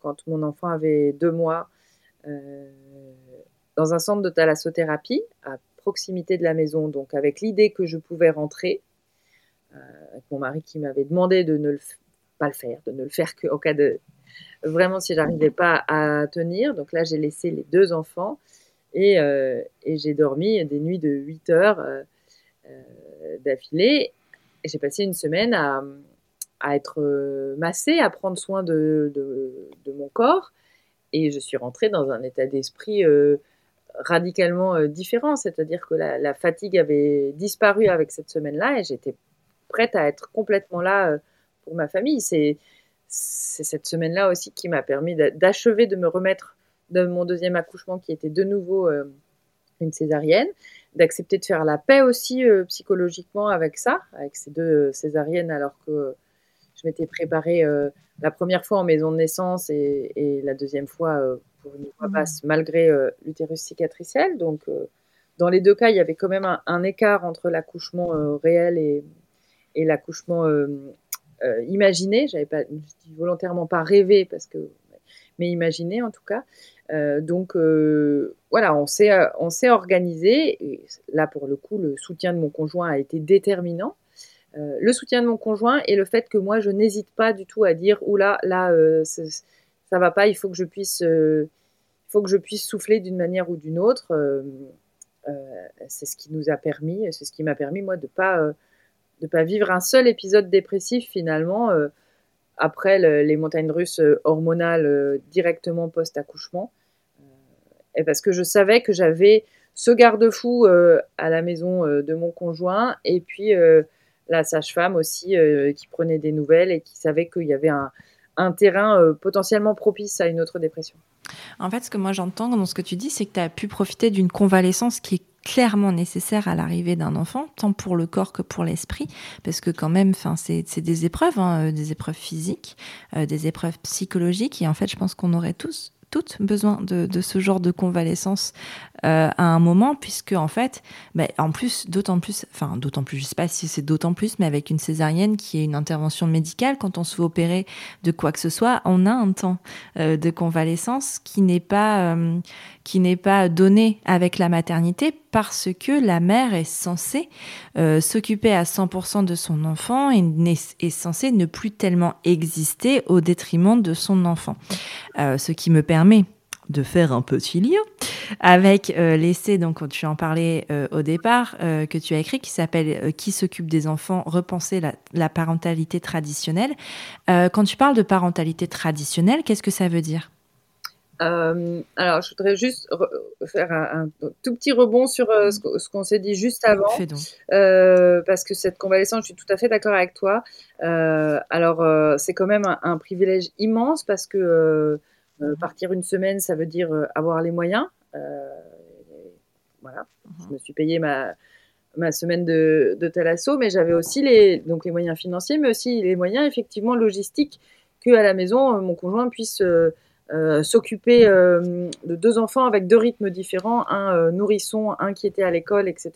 B: quand mon enfant avait deux mois dans un centre de thalassothérapie à proximité de la maison, donc avec l'idée que je pouvais rentrer, avec mon mari qui m'avait demandé de ne pas le faire, de ne le faire qu'au cas de, vraiment si j'arrivais pas à tenir. Donc là, j'ai laissé les deux enfants et, euh, j'ai dormi des nuits de 8 heures euh, euh, d'affilée. J'ai passé une semaine à, à être massée, à prendre soin de, de, mon corps. Et je suis rentrée dans un état d'esprit radicalement différent. C'est-à-dire que la, fatigue avait disparu avec cette semaine-là et j'étais prête à être complètement là pour ma famille. C'est c'est cette semaine-là aussi qui m'a permis d'achever de me remettre de mon deuxième accouchement qui était de nouveau euh, une césarienne, d'accepter de faire la paix aussi euh, psychologiquement avec ça, avec ces deux euh, césariennes alors que je m'étais préparée la première fois en maison de naissance et, la deuxième fois pour une voie mmh. basse malgré l'utérus cicatriciel. Donc dans les deux cas, il y avait quand même un, écart entre l'accouchement réel et, et l'accouchement euh, imaginer, j'avais pas, dis volontairement pas rêvé parce que, mais imaginer en tout cas. Euh, donc euh, voilà, on s'est on s'est organisé. Là pour le coup, le soutien de mon conjoint a été déterminant. le soutien de mon conjoint et le fait que moi je n'hésite pas du tout à dire oula là, là ça va pas, il faut que je puisse faut que je puisse souffler d'une manière ou d'une autre. c'est ce qui nous a permis, c'est ce qui m'a permis moi de pas de pas vivre un seul épisode dépressif finalement euh, après les montagnes russes euh, hormonales euh, directement post-accouchement. et parce que je savais que j'avais ce garde-fou à la maison de mon conjoint et puis la sage-femme aussi qui prenait des nouvelles et qui savait qu'il y avait un terrain potentiellement propice à une autre dépression.
A: En fait, ce que moi j'entends dans ce que tu dis, c'est que tu as pu profiter d'une convalescence qui est clairement nécessaire à l'arrivée d'un enfant, tant pour le corps que pour l'esprit, parce que quand même, enfin, c'est des épreuves, hein, euh, des épreuves physiques, euh, des épreuves psychologiques, et en fait, je pense qu'on aurait tous toutes besoin de, ce genre de convalescence euh, à un moment, puisque en fait, bah, en plus, d'autant plus, enfin d'autant plus, je sais pas si c'est d'autant plus, mais avec une césarienne qui est une intervention médicale, quand on se fait opérer de quoi que ce soit, on a un temps euh, de convalescence qui n'est pas euh, qui n'est pas donné avec la maternité parce que la mère est censée s'occuper à 100% de son enfant et est censée ne plus tellement exister au détriment de son enfant. ce qui me permet de faire un petit lien avec euh, l'essai, donc tu en parlais euh, au départ, euh, que tu as écrit, qui s'appelle Qui s'occupe des enfants Repenser la, parentalité traditionnelle. quand tu parles de parentalité traditionnelle, qu'est-ce que ça veut dire?
B: Euh, alors, je voudrais juste faire un, tout petit rebond sur euh, ce, qu'on s'est dit juste avant, euh, parce que cette convalescence, je suis tout à fait d'accord avec toi. alors, c'est quand même un, privilège immense parce que mhm. partir une semaine, ça veut dire avoir les moyens. voilà, mhm. je me suis payé ma, ma semaine de, de Talasso, mais j'avais aussi les, donc les moyens financiers, mais aussi les moyens effectivement logistiques que à la maison, mon conjoint puisse euh, s'occuper euh, de deux enfants avec deux rythmes différents, un euh, nourrisson, un qui était à l'école, etc.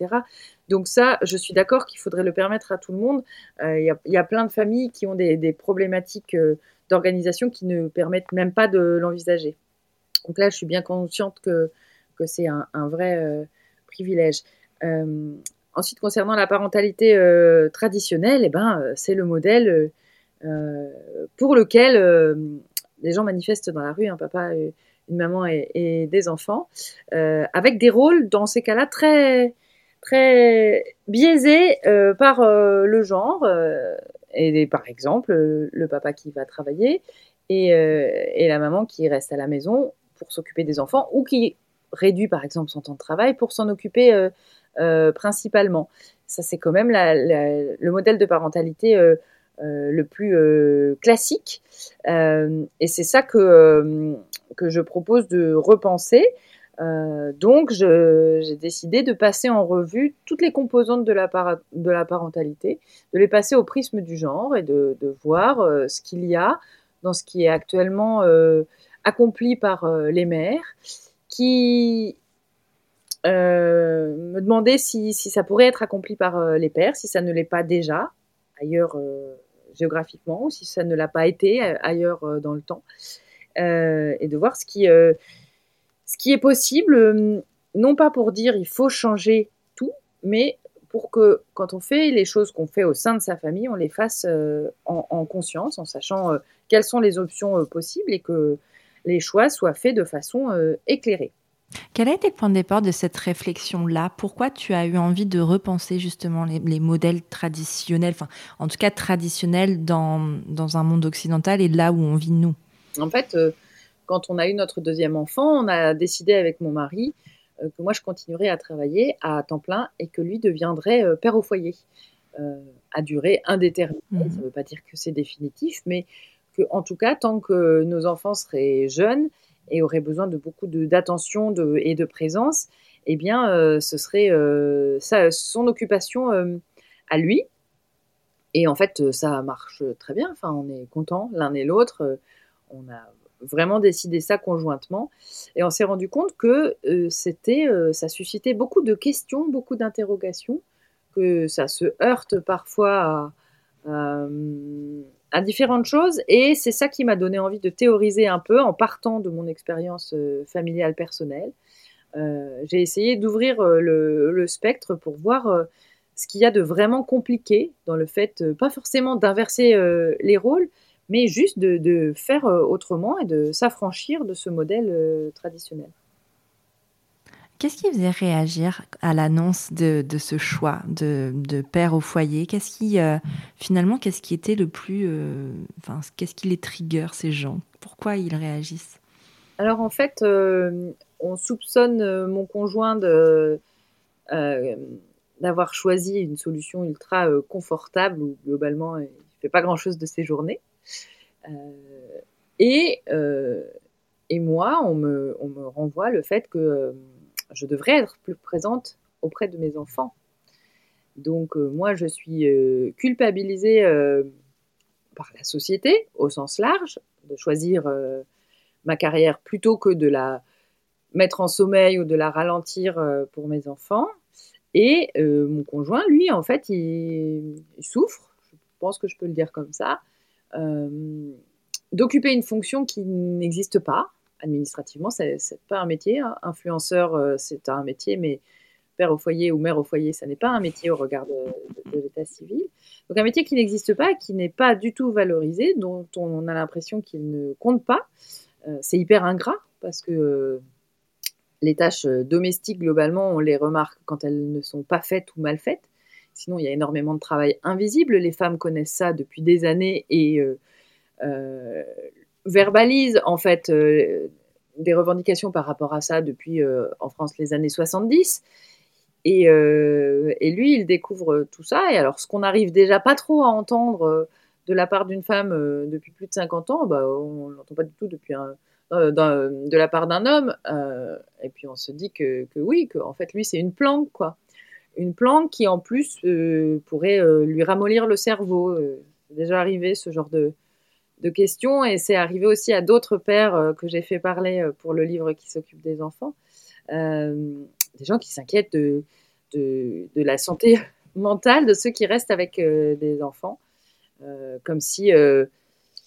B: Donc ça, je suis d'accord qu'il faudrait le permettre à tout le monde. Il y, a plein de familles qui ont des, problématiques d'organisation qui ne permettent même pas de l'envisager. Donc là, je suis bien consciente que, que c'est un, vrai privilège. ensuite, concernant la parentalité traditionnelle, eh ben, c'est le modèle pour lequel des gens manifestent dans la rue, un papa, une maman et, des enfants, euh, avec des rôles dans ces cas-là très très biaisés euh, par euh, le genre et par exemple le papa qui va travailler et, et, la maman qui reste à la maison pour s'occuper des enfants ou qui réduit par exemple son temps de travail pour s'en occuper principalement. Ça c'est quand même le modèle de parentalité euh, le plus euh, classique. Euh, et c'est ça que, que je propose de repenser. Donc, j'ai décidé de passer en revue toutes les composantes de la, parentalité, de les passer au prisme du genre et de, voir ce qu'il y a dans ce qui est actuellement accompli par les mères, qui me demandaient si, si, ça pourrait être accompli par les pères, si ça ne l'est pas déjà ailleurs géographiquement ou si ça ne l'a pas été euh, ailleurs euh, dans le temps. Euh, et de voir ce qui, ce qui est possible, non pas pour dire il faut changer tout, mais pour que quand on fait les choses qu'on fait au sein de sa famille, on les fasse en, conscience, en sachant quelles sont les options possibles et que les choix soient faits de façon éclairée.
A: Quel a été le point de départ de cette réflexion-là? Pourquoi tu as eu envie de repenser justement les, modèles traditionnels, enfin en tout cas traditionnels dans, dans, un monde occidental et là où on vit nous?
B: En fait, euh, quand on a eu notre deuxième enfant, on a décidé avec mon mari euh, que moi je continuerais à travailler à temps plein et que lui deviendrait euh, père au foyer à durée indéterminée. Mmh. Ça ne veut pas dire que c'est définitif, mais que en tout cas, tant que nos enfants seraient jeunes, et aurait besoin de beaucoup d'attention et de présence, eh bien, euh, ce serait euh, son occupation euh, à lui. Et en fait, ça marche très bien. Enfin, on est content l'un et l'autre. on a vraiment décidé ça conjointement. Et on s'est rendu compte que c'était, ça suscitait beaucoup de questions, beaucoup d'interrogations, que ça se heurte parfois à différentes choses et c'est ça qui m'a donné envie de théoriser un peu en partant de mon expérience euh, familiale personnelle. Euh, j'ai essayé d'ouvrir euh, le, spectre pour voir ce qu'il y a de vraiment compliqué dans le fait, pas forcément d'inverser les rôles, mais juste de faire autrement et de s'affranchir de ce modèle traditionnel.
A: Qu'est-ce qui faisait réagir à l'annonce de, ce choix de, père au foyer? Qu'est-ce qui, euh, finalement, qu'est-ce qui était le plus, euh, enfin, qu'est-ce qui les trigger ces gens? Pourquoi ils réagissent?
B: Alors en fait, euh, on soupçonne mon conjoint de d'avoir choisi une solution ultra confortable où globalement il fait pas grand-chose de ses journées. Et et moi, on me, on me renvoie le fait que je devrais être plus présente auprès de mes enfants. Donc euh, moi, je suis euh, culpabilisée euh, par la société au sens large, de choisir ma carrière plutôt que de la mettre en sommeil ou de la ralentir pour mes enfants. Et mon conjoint, lui, en fait, il, souffre, je pense que je peux le dire comme ça, d'occuper une fonction qui n'existe pas, administrativement, c'est pas un métier. Hein. Influenceur, euh, c'est un métier, mais père au foyer ou mère au foyer, ça n'est pas un métier au regard de, l'état civil. Donc un métier qui n'existe pas, qui n'est pas du tout valorisé, dont on a l'impression qu'il ne compte pas. Euh, c'est hyper ingrat parce que euh, les tâches domestiques, globalement, on les remarque quand elles ne sont pas faites ou mal faites. Sinon, il y a énormément de travail invisible. Les femmes connaissent ça depuis des années et verbalise en fait euh, des revendications par rapport à ça depuis en France les années 70. Et, et, lui, il découvre tout ça. Et alors, ce qu'on n'arrive déjà pas trop à entendre de la part d'une femme depuis plus de 50 ans, bah, on ne l'entend pas du tout depuis de la part d'un homme. et puis on se dit que, que oui, que en fait lui c'est une planque quoi, une planque qui en plus pourrait lui ramollir le cerveau. c'est déjà arrivé ce genre de, de questions et c'est arrivé aussi à d'autres pères euh, que j'ai fait parler euh, pour le livre qui s'occupe des enfants. Euh, des gens qui s'inquiètent de, de, la santé mentale de ceux qui restent avec des enfants, comme si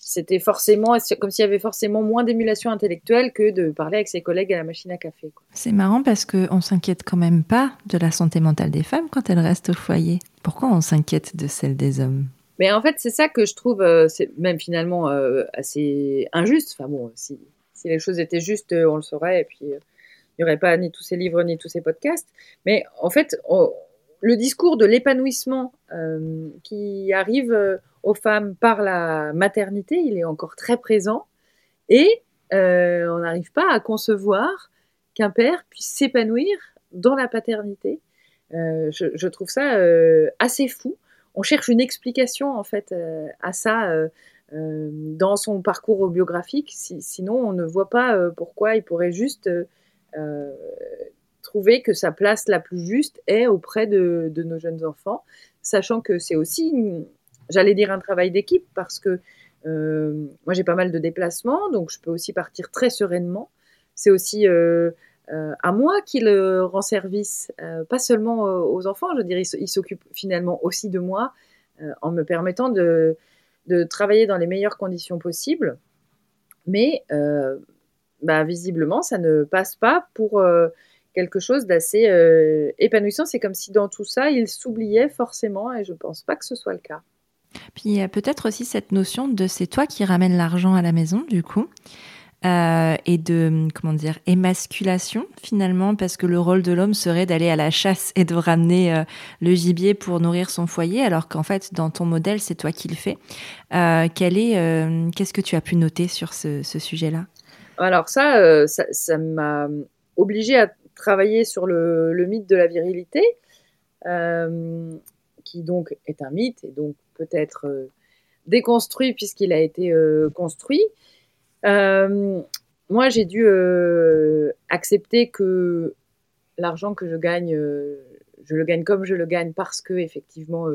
B: c'était forcément, comme s'il y avait forcément moins d'émulation intellectuelle que de parler avec ses collègues à la machine à café.
A: C'est marrant parce qu'on s'inquiète quand même pas de la santé mentale des femmes quand elles restent au foyer. Pourquoi on s'inquiète de celle des hommes?
B: Mais en fait, c'est ça que je trouve, euh, c'est même finalement euh, assez injuste. Enfin bon, si, si, les choses étaient justes, euh, on le saurait, et puis il n'y aurait pas ni tous ces livres ni tous ces podcasts. Mais en fait, le discours de l'épanouissement qui arrive aux femmes par la maternité, il est encore très présent, et on n'arrive pas à concevoir qu'un père puisse s'épanouir dans la paternité. Je, trouve ça assez fou on cherche une explication en fait euh, à ça euh, euh, dans son parcours biographique. sinon, on ne voit pas pourquoi il pourrait juste trouver que sa place la plus juste est auprès de, nos jeunes enfants, sachant que c'est aussi, j'allais dire, un travail d'équipe parce que moi j'ai pas mal de déplacements, donc je peux aussi partir très sereinement. C'est aussi euh, à moi qu'il rend service, euh, pas seulement euh, aux enfants, je dirais, il s'occupe finalement aussi de moi en me permettant de, travailler dans les meilleures conditions possibles. Mais bah, visiblement, ça ne passe pas pour quelque chose d'assez épanouissant. C'est comme si dans tout ça, il s'oubliait forcément, et je ne pense pas que ce soit le cas.
A: Puis il y a peut-être aussi cette notion de c'est toi qui ramènes l'argent à la maison, du coup. Euh, et de comment dire émasculation finalement parce que le rôle de l'homme serait d'aller à la chasse et de ramener euh, le gibier pour nourrir son foyer alors qu'en fait dans ton modèle c'est toi qui le fais. Euh, quel est qu'est-ce que tu as pu noter sur ce, sujet-là?
B: Alors ça, ça m'a obligé à travailler sur le, mythe de la virilité qui donc est un mythe et donc peut être déconstruit puisqu'il a été construit. Euh, moi, j'ai dû euh, accepter que l'argent que je gagne, euh, je le gagne comme je le gagne parce que effectivement,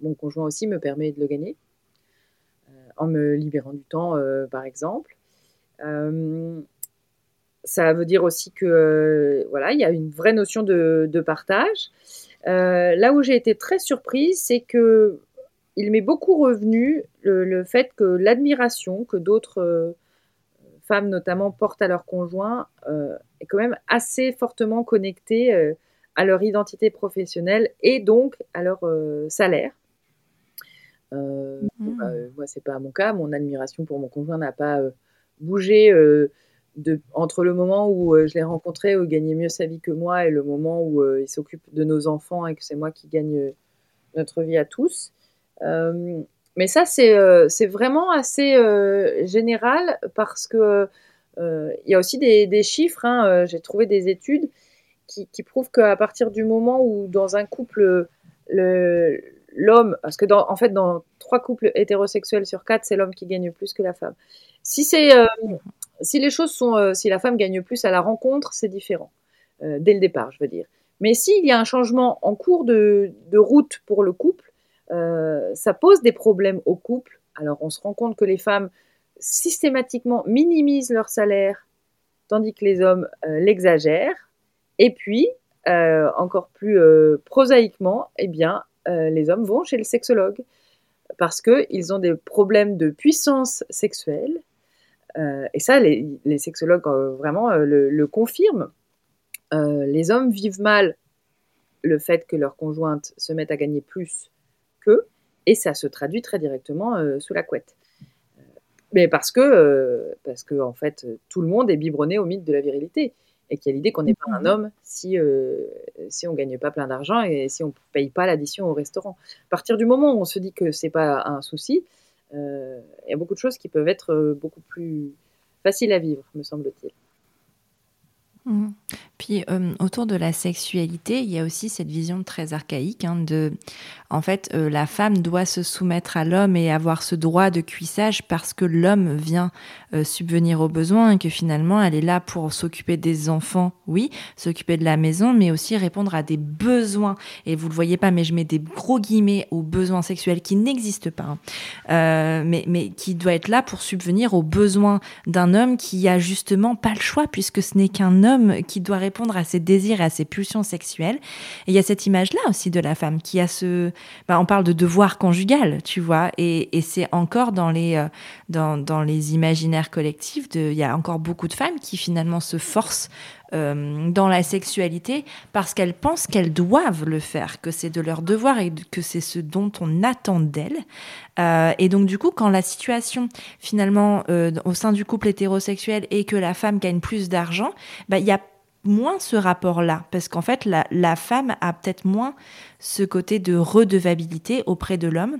B: mon conjoint aussi me permet de le gagner en me libérant du temps, par exemple. Ça veut dire aussi que voilà, il y a une vraie notion de, partage. là où j'ai été très surprise, c'est que il m'est beaucoup revenu le fait que l'admiration que d'autres femmes notamment portent à leur conjoint euh, est quand même assez fortement connectée euh, à leur identité professionnelle et donc à leur euh, salaire. Euh, mmh. bah, moi, c'est pas mon cas. Mon admiration pour mon conjoint n'a pas bougé entre le moment où je l'ai rencontré, où il gagnait mieux sa vie que moi, et le moment où il s'occupe de nos enfants et que c'est moi qui gagne notre vie à tous mais ça, c'est euh, vraiment assez euh, général parce que euh, il y a aussi des, chiffres. Hein, J'ai trouvé des études qui, qui prouvent qu'à partir du moment où dans un couple, l'homme, parce que dans, en fait, dans trois couples hétérosexuels sur quatre, c'est l'homme qui gagne plus que la femme. Si c'est si les choses sont, si la femme gagne plus à la rencontre, c'est différent dès le départ, je veux dire. Mais s'il y a un changement en cours de, route pour le couple, euh, ça pose des problèmes au couple. Alors on se rend compte que les femmes systématiquement minimisent leur salaire, tandis que les hommes euh, l'exagèrent. Et puis, euh, encore plus prosaïquement, eh bien, les hommes vont chez le sexologue parce qu'ils ont des problèmes de puissance sexuelle. Et ça, les, sexologues vraiment le, le confirment. les hommes vivent mal le fait que leur conjointe se mette à gagner plus que, et ça se traduit très directement euh, sous la couette. Euh, mais parce que, euh, parce que, en fait, tout le monde est biberonné au mythe de la virilité et qu'il y a l'idée qu'on n'est pas un homme si, si on ne gagne pas plein d'argent et si on ne paye pas l'addition au restaurant. À partir du moment où on se dit que c'est pas un souci, il y a beaucoup de choses qui peuvent être euh, beaucoup plus faciles à vivre, me semble-t-il.
A: Mhm. Puis euh, autour de la sexualité, il y a aussi cette vision très archaïque hein, de en fait, euh, la femme doit se soumettre à l'homme et avoir ce droit de cuissage parce que l'homme vient euh, subvenir aux besoins et que finalement elle est là pour s'occuper des enfants, oui, s'occuper de la maison, mais aussi répondre à des besoins. Et vous le voyez pas, mais je mets des gros guillemets aux besoins sexuels qui n'existent pas, hein. mais, mais qui doit être là pour subvenir aux besoins d'un homme qui a justement pas le choix puisque ce n'est qu'un homme qui doit répondre à ses désirs et à ses pulsions sexuelles. Et il y a cette image-là aussi de la femme qui a ce... Bah, on parle de devoir conjugal, tu vois, et, c'est encore dans les, euh, dans, les imaginaires collectifs, il y a encore beaucoup de femmes qui finalement se forcent euh, dans la sexualité parce qu'elles pensent qu'elles doivent le faire, que c'est de leur devoir et que c'est ce dont on attend d'elles. Euh, et donc du coup, quand la situation finalement au sein du couple hétérosexuel est que la femme gagne plus d'argent, bah, il y a moins ce rapport-là, parce qu'en fait, la, femme a peut-être moins ce côté de redevabilité auprès de l'homme.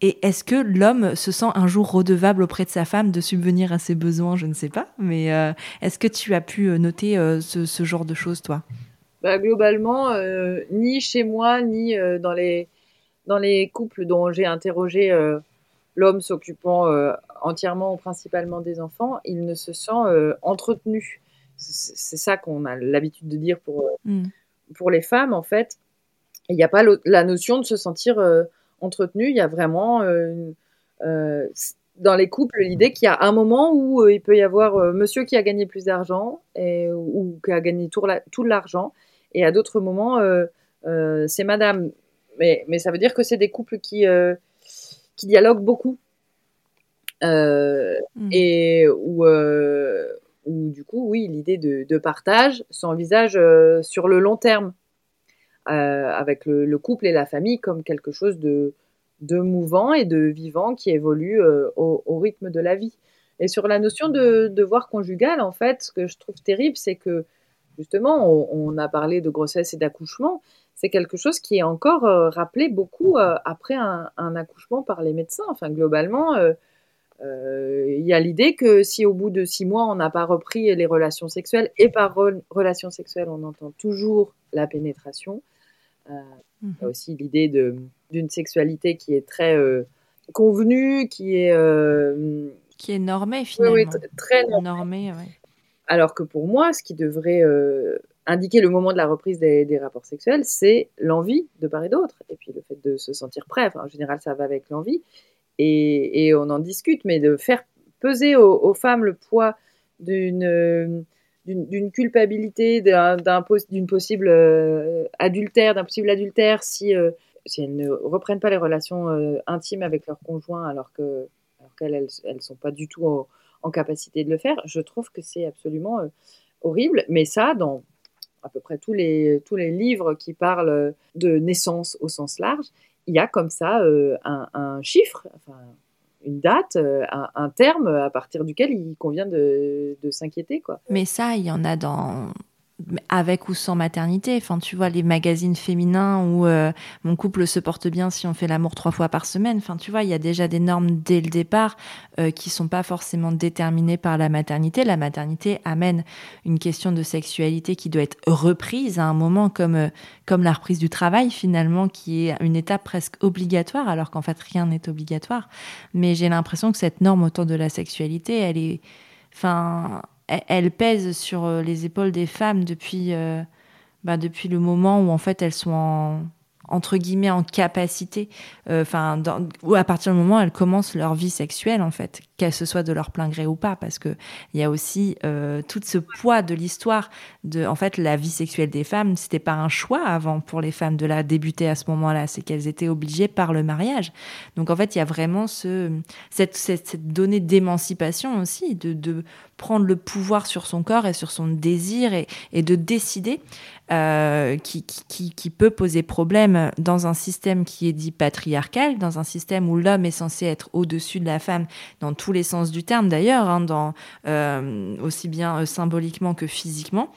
A: Et est-ce que l'homme se sent un jour redevable auprès de sa femme de subvenir à ses besoins? Je ne sais pas. Mais euh, est-ce que tu as pu euh, noter euh, ce, genre de choses, toi?
B: Bah, Globalement, ni chez moi, ni dans les couples dont j'ai interrogé l'homme s'occupant entièrement ou principalement des enfants, il ne se sent entretenu c'est ça qu'on a l'habitude de dire pour, mm. pour les femmes, en fait. Il n'y a pas la notion de se sentir euh, entretenu. Il y a vraiment, euh, euh, dans les couples, l'idée qu'il y a un moment où euh, il peut y avoir euh, monsieur qui a gagné plus d'argent ou qui a gagné tout, la, tout l'argent. Et à d'autres moments, c'est madame. Mais, mais ça veut dire que c'est des couples qui, qui dialoguent beaucoup. Mm. Et où où du coup, oui, l'idée de, partage s'envisage euh, sur le long terme, euh, avec le, le, couple et la famille comme quelque chose de, mouvant et de vivant qui évolue euh, au, rythme de la vie. Et sur la notion de devoir conjugal, en fait, ce que je trouve terrible, c'est que justement, on, a parlé de grossesse et d'accouchement, c'est quelque chose qui est encore rappelé beaucoup après un, accouchement par les médecins. Enfin, globalement, il y a l'idée que si au bout de six mois on n'a pas repris les relations sexuelles, et par re relations sexuelles on entend toujours la pénétration, euh, mmh. il y a aussi l'idée d'une sexualité qui est très euh, convenue, qui est... Euh,
A: qui est normée finalement.
B: Oui, oui très normée.
A: normée ouais.
B: Alors que pour moi, ce qui devrait euh, indiquer le moment de la reprise des, des rapports sexuels, c'est l'envie de part et d'autre, et puis le fait de se sentir prêt. Enfin, en général, ça va avec l'envie et, on en discute, mais de faire peser aux, femmes le poids d'une d'une culpabilité, d'une possible euh, adultère, d'un possible adultère si, euh, si elles ne reprennent pas les relations euh, intimes avec leur conjoint alors que alors qu'elles elles, elles sont pas du tout en, en, capacité de le faire, je trouve que c'est absolument euh, horrible. Mais ça, dans à peu près tous les, tous les livres qui parlent de naissance au sens large, il y a comme ça euh, un, chiffre, enfin, une date, euh, un, un, terme à partir duquel il convient de, de s'inquiéter. Quoi.
A: Mais ça, il y en a dans avec ou sans maternité. Enfin, tu vois, les magazines féminins où euh, mon couple se porte bien si on fait l'amour trois fois par semaine. Enfin, tu vois, il y a déjà des normes dès le départ euh, qui sont pas forcément déterminées par la maternité. La maternité amène une question de sexualité qui doit être reprise à un moment comme, euh, comme la reprise du travail, finalement, qui est une étape presque obligatoire, alors qu'en fait, rien n'est obligatoire. Mais j'ai l'impression que cette norme autour de la sexualité, elle est... Enfin, elle pèse sur euh, les épaules des femmes depuis, euh, bah, depuis le moment où en fait elles sont en, entre guillemets en capacité, enfin, euh, ou à partir du moment où elles commencent leur vie sexuelle en fait, qu'elle se soit de leur plein gré ou pas, parce que il y a aussi euh, tout ce poids de l'histoire de, en fait, la vie sexuelle des femmes, c'était pas un choix avant pour les femmes de la débuter à ce moment-là, c'est qu'elles étaient obligées par le mariage. Donc en fait, il y a vraiment ce, cette, donnée d'émancipation aussi, de, prendre le pouvoir sur son corps et sur son désir et, de décider euh, qui, qui, qui peut poser problème dans un système qui est dit patriarcal, dans un système où l'homme est censé être au-dessus de la femme dans tous les sens du terme d'ailleurs, hein, euh, aussi bien euh, symboliquement que physiquement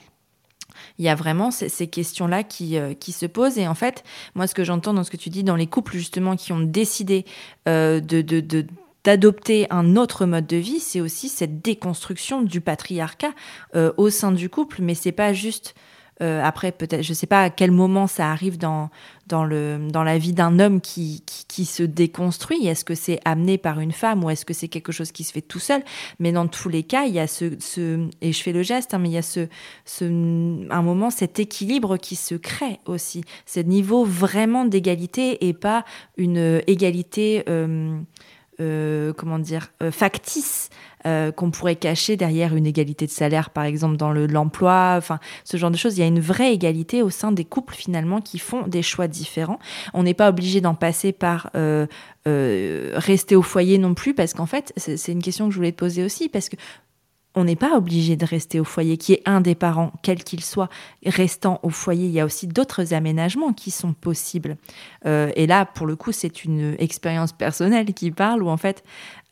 A: il y a vraiment ces, questions-là qui, euh, qui se posent. Et en fait, moi, ce que j'entends dans ce que tu dis, dans les couples justement qui ont décidé de d'adopter un autre mode de vie, c'est aussi cette déconstruction du patriarcat au sein du couple, mais c'est pas juste euh, après, peut-être, je ne sais pas à quel moment ça arrive dans, dans, le, dans la vie d'un homme qui, qui, se déconstruit. Est-ce que c'est amené par une femme ou est-ce que c'est quelque chose qui se fait tout seul? Mais dans tous les cas, il y a ce, et je fais le geste, hein, mais il y a ce, ce, un moment, cet équilibre qui se crée aussi, ce niveau vraiment d'égalité et pas une égalité. Euh, euh, comment dire, factice euh, qu'on pourrait cacher derrière une égalité de salaire, par exemple, dans l'emploi, enfin, ce genre de choses. Il y a une vraie égalité au sein des couples, finalement, qui font des choix différents. On n'est pas obligé d'en passer par rester au foyer non plus, parce qu'en fait, c'est une question que je voulais te poser aussi, parce que on n'est pas obligé de rester au foyer, qui est un des parents, quel qu'il soit, restant au foyer. Il y a aussi d'autres aménagements qui sont possibles. Euh, et là, pour le coup, c'est une expérience personnelle qui parle, où en fait,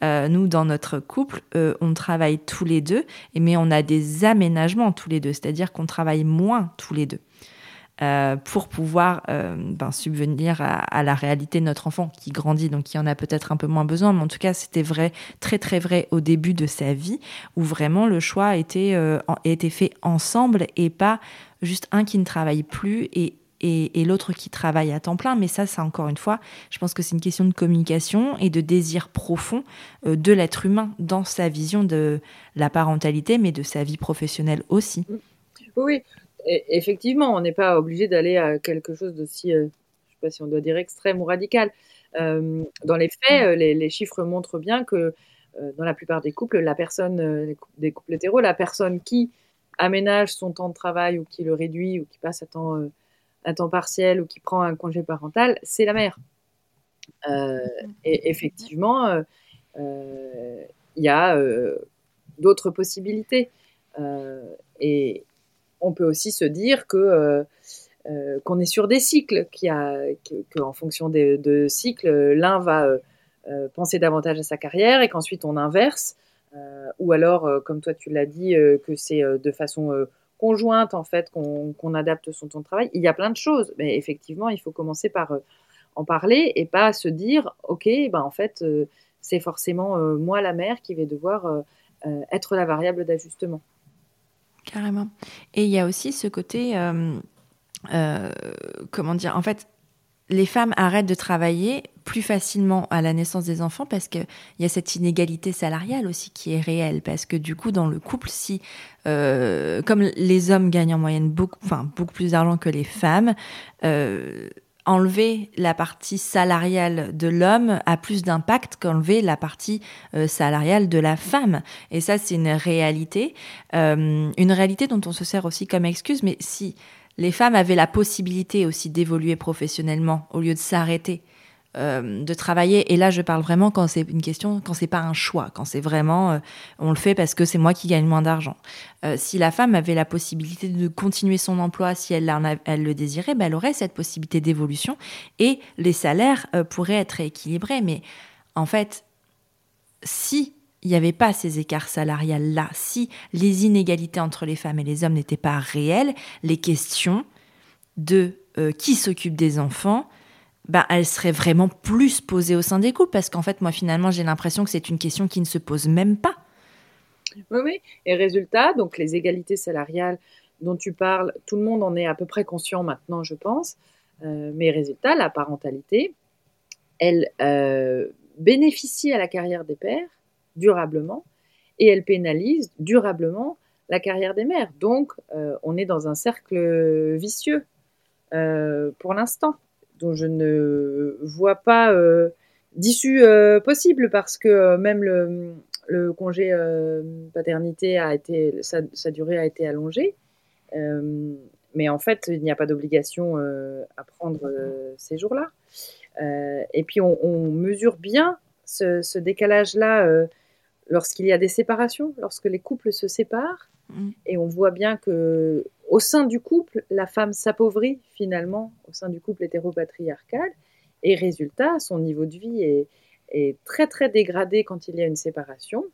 A: euh, nous, dans notre couple, euh, on travaille tous les deux, mais on a des aménagements tous les deux, c'est-à-dire qu'on travaille moins tous les deux. Euh, pour pouvoir euh, ben, subvenir à, la réalité de notre enfant qui grandit, donc il en a peut-être un peu moins besoin, mais en tout cas c'était vrai, très très vrai au début de sa vie, où vraiment le choix a été, euh, fait ensemble et pas juste un qui ne travaille plus et, et, l'autre qui travaille à temps plein. Mais ça, c'est encore une fois, je pense que c'est une question de communication et de désir profond de l'être humain dans sa vision de la parentalité, mais de sa vie professionnelle aussi.
B: Oui, effectivement, on n'est pas obligé d'aller à quelque chose d'aussi, euh, je ne sais pas si on doit dire extrême ou radical. Euh, dans les faits, euh, les, chiffres montrent bien que dans la plupart des couples, la personne, des couples hétéros, la personne qui aménage son temps de travail ou qui le réduit ou qui passe à temps, à temps partiel ou qui prend un congé parental, c'est la mère. et effectivement, il y a d'autres possibilités. et, on peut aussi se dire que euh, euh, qu'on est sur des cycles, qu'il fonction de cycles, l'un va euh, penser davantage à sa carrière et qu'ensuite on inverse, ou alors, comme toi tu l'as dit, que c'est de façon conjointe en fait qu'on adapte son temps de travail. Il y a plein de choses, mais effectivement, il faut commencer par en parler et pas se dire, ok, ben en fait, c'est forcément moi la mère qui vais devoir être la variable d'ajustement.
A: Carrément. Et il y a aussi ce côté, euh, euh, comment dire, en fait, les femmes arrêtent de travailler plus facilement à la naissance des enfants parce qu'il y a cette inégalité salariale aussi qui est réelle. Parce que du coup, dans le couple, si, euh, comme les hommes gagnent en moyenne beaucoup, enfin, beaucoup plus d'argent que les femmes, enlever la partie salariale de l'homme a plus d'impact qu'enlever la partie euh, salariale de la femme. Et ça, c'est une réalité, euh, une réalité dont on se sert aussi comme excuse. Mais si les femmes avaient la possibilité aussi d'évoluer professionnellement au lieu de s'arrêter euh, de travailler. Et là, je parle vraiment quand c'est une question, quand c'est pas un choix, quand c'est vraiment, euh, on le fait parce que c'est moi qui gagne moins d'argent. Euh, si la femme avait la possibilité de continuer son emploi, si elle, le désirait, ben, elle aurait cette possibilité d'évolution et les salaires pourraient être équilibrés. Mais en fait, si il n'y avait pas ces écarts salariales-là, si les inégalités entre les femmes et les hommes n'étaient pas réelles, les questions de qui s'occupe des enfants, bah, elle serait vraiment plus posée au sein des couples parce qu'en fait, moi, finalement, j'ai l'impression que c'est une question qui ne se pose même pas.
B: Oui, oui. Et résultat, donc les égalités salariales dont tu parles, tout le monde en est à peu près conscient maintenant, je pense. Euh, mais résultat, la parentalité, elle euh, bénéficie à la carrière des pères durablement et elle pénalise durablement la carrière des mères. Donc, euh, on est dans un cercle vicieux pour l'instant dont je ne vois pas euh, d'issue euh, possible parce que euh, même le, congé paternité a été, sa, durée a été allongée. mais en fait, il n'y a pas d'obligation à prendre ces jours-là. et puis, on, mesure bien ce, décalage-là lorsqu'il y a des séparations, lorsque les couples se séparent. Mm. Et on voit bien que au sein du couple, la femme s'appauvrit finalement au sein du couple hétéropatriarcal. Et résultat, son niveau de vie est, très très dégradé quand il y a une séparation.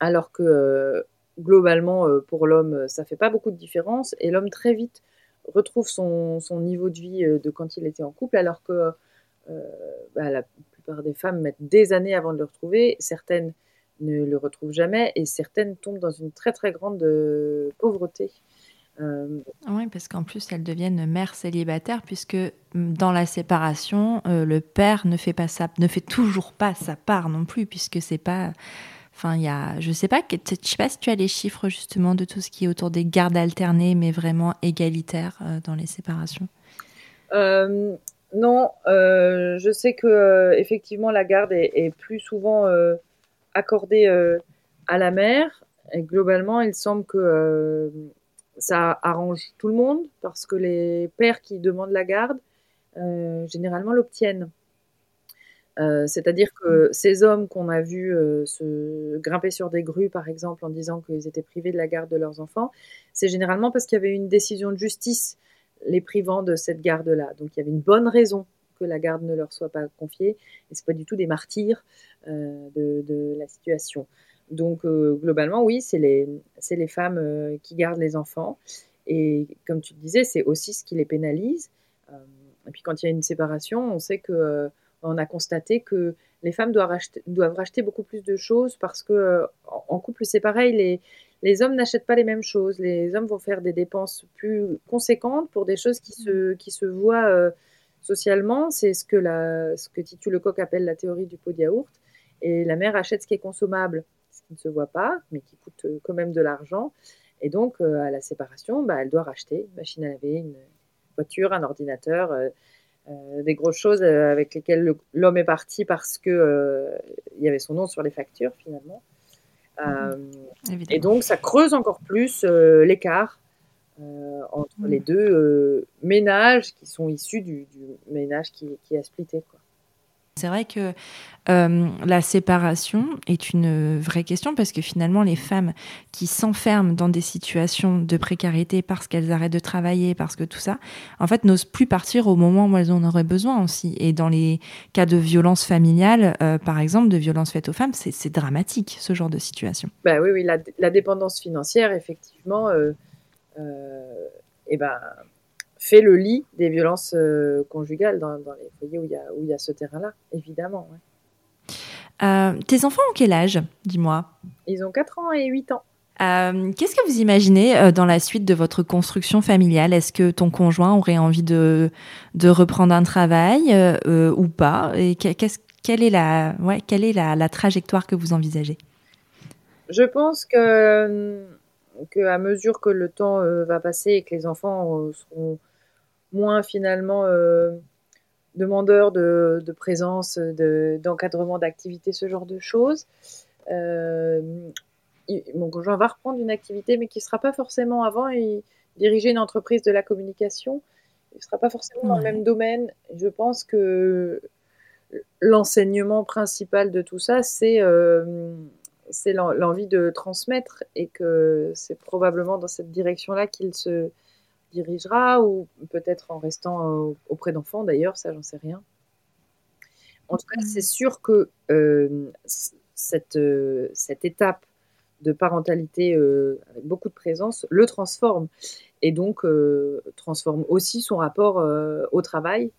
B: Alors que euh, globalement, euh, pour l'homme, ça fait pas beaucoup de différence. Et l'homme très vite retrouve son, niveau de vie euh, de quand il était en couple, alors que bah, la plupart des femmes mettent des années avant de le retrouver. Certaines ne le retrouvent jamais et certaines tombent dans une très très grande euh, pauvreté.
A: Euh, oui, parce qu'en plus, elles deviennent mères célibataires, puisque mm, dans la séparation, euh, le père ne fait, pas sa, ne fait toujours pas sa part non plus, puisque c'est pas. Enfin, il y a. Je sais pas, je sais pas si tu as les chiffres justement de tout ce qui est autour des gardes alternées, mais vraiment égalitaires dans les séparations.
B: non, je sais que effectivement la garde est, est plus souvent accordé euh, à la mère. Et globalement, il semble que euh, ça arrange tout le monde parce que les pères qui demandent la garde, euh, généralement l'obtiennent. C'est-à-dire que ces hommes qu'on a vus se grimper sur des grues, par exemple, en disant qu'ils étaient privés de la garde de leurs enfants, c'est généralement parce qu'il y avait une décision de justice les privant de cette garde-là. Donc il y avait une bonne raison que la garde ne leur soit pas confiée. Et c'est pas du tout des martyrs euh, de, la situation. Donc euh, globalement, oui, c'est les, femmes euh, qui gardent les enfants. Et comme tu disais, c'est aussi ce qui les pénalise. et puis quand il y a une séparation, on sait que on a constaté que les femmes doivent racheter, beaucoup plus de choses parce que en couple c'est pareil, les, les hommes n'achètent pas les mêmes choses. Les hommes vont faire des dépenses plus conséquentes pour des choses qui se, voient socialement. C'est ce que, la, ce que Titu Lecoq appelle la théorie du pot de yaourt. Et la mère achète ce qui est consommable, qui ne se voit pas, mais qui coûte euh, quand même de l'argent. Et donc, euh, à la séparation, bah, elle doit racheter une machine à laver, une voiture, un ordinateur, euh, des grosses choses avec lesquelles l'homme est parti parce que il y avait son nom sur les factures finalement. Mhm. et donc, ça creuse encore plus l'écart entre les mhm. deux ménages qui sont issus du, ménage qui, qui a splitté. Quoi.
A: C'est vrai que euh, la séparation est une vraie question parce que finalement, les femmes qui s'enferment dans des situations de précarité parce qu'elles arrêtent de travailler, parce que tout ça, en fait, n'osent plus partir au moment où elles en auraient besoin aussi. Et dans les cas de violence familiale, euh, par exemple, de violence faite aux femmes, c'est dramatique ce genre de situation.
B: Bah oui, oui, la, dépendance financière, effectivement, euh, et ben fait le lit des violences euh, conjugales dans, les foyers où il y a, où il y a ce terrain-là, évidemment.
A: Euh, tes enfants ont quel âge, dis-moi?
B: Ils ont 4 ans et 8 ans.
A: Euh, qu'est-ce que vous imaginez dans la suite de votre construction familiale? Est-ce que ton conjoint aurait envie de, de reprendre un travail ou pas? Et quelle est, la, ouais, quelle est la, la trajectoire que vous envisagez?
B: Je pense que, que à mesure que le temps va passer et que les enfants seront moins finalement euh, demandeur de, présence, d'encadrement d'activité, ce genre de choses. Euh, mon conjoint va reprendre une activité, mais qui ne sera pas forcément avant. Il diriger une entreprise de la communication. Il ne sera pas forcément dans le même domaine. Je pense que l'enseignement principal de tout ça, c'est euh, l'envie de transmettre et que c'est probablement dans cette direction-là qu'il se, dirigera ou peut-être en restant euh, auprès d'enfants d'ailleurs, ça j'en sais rien. En tout cas, c'est sûr que euh, cette, euh, cette étape de parentalité avec beaucoup de présence le transforme et donc transforme aussi son rapport au travail.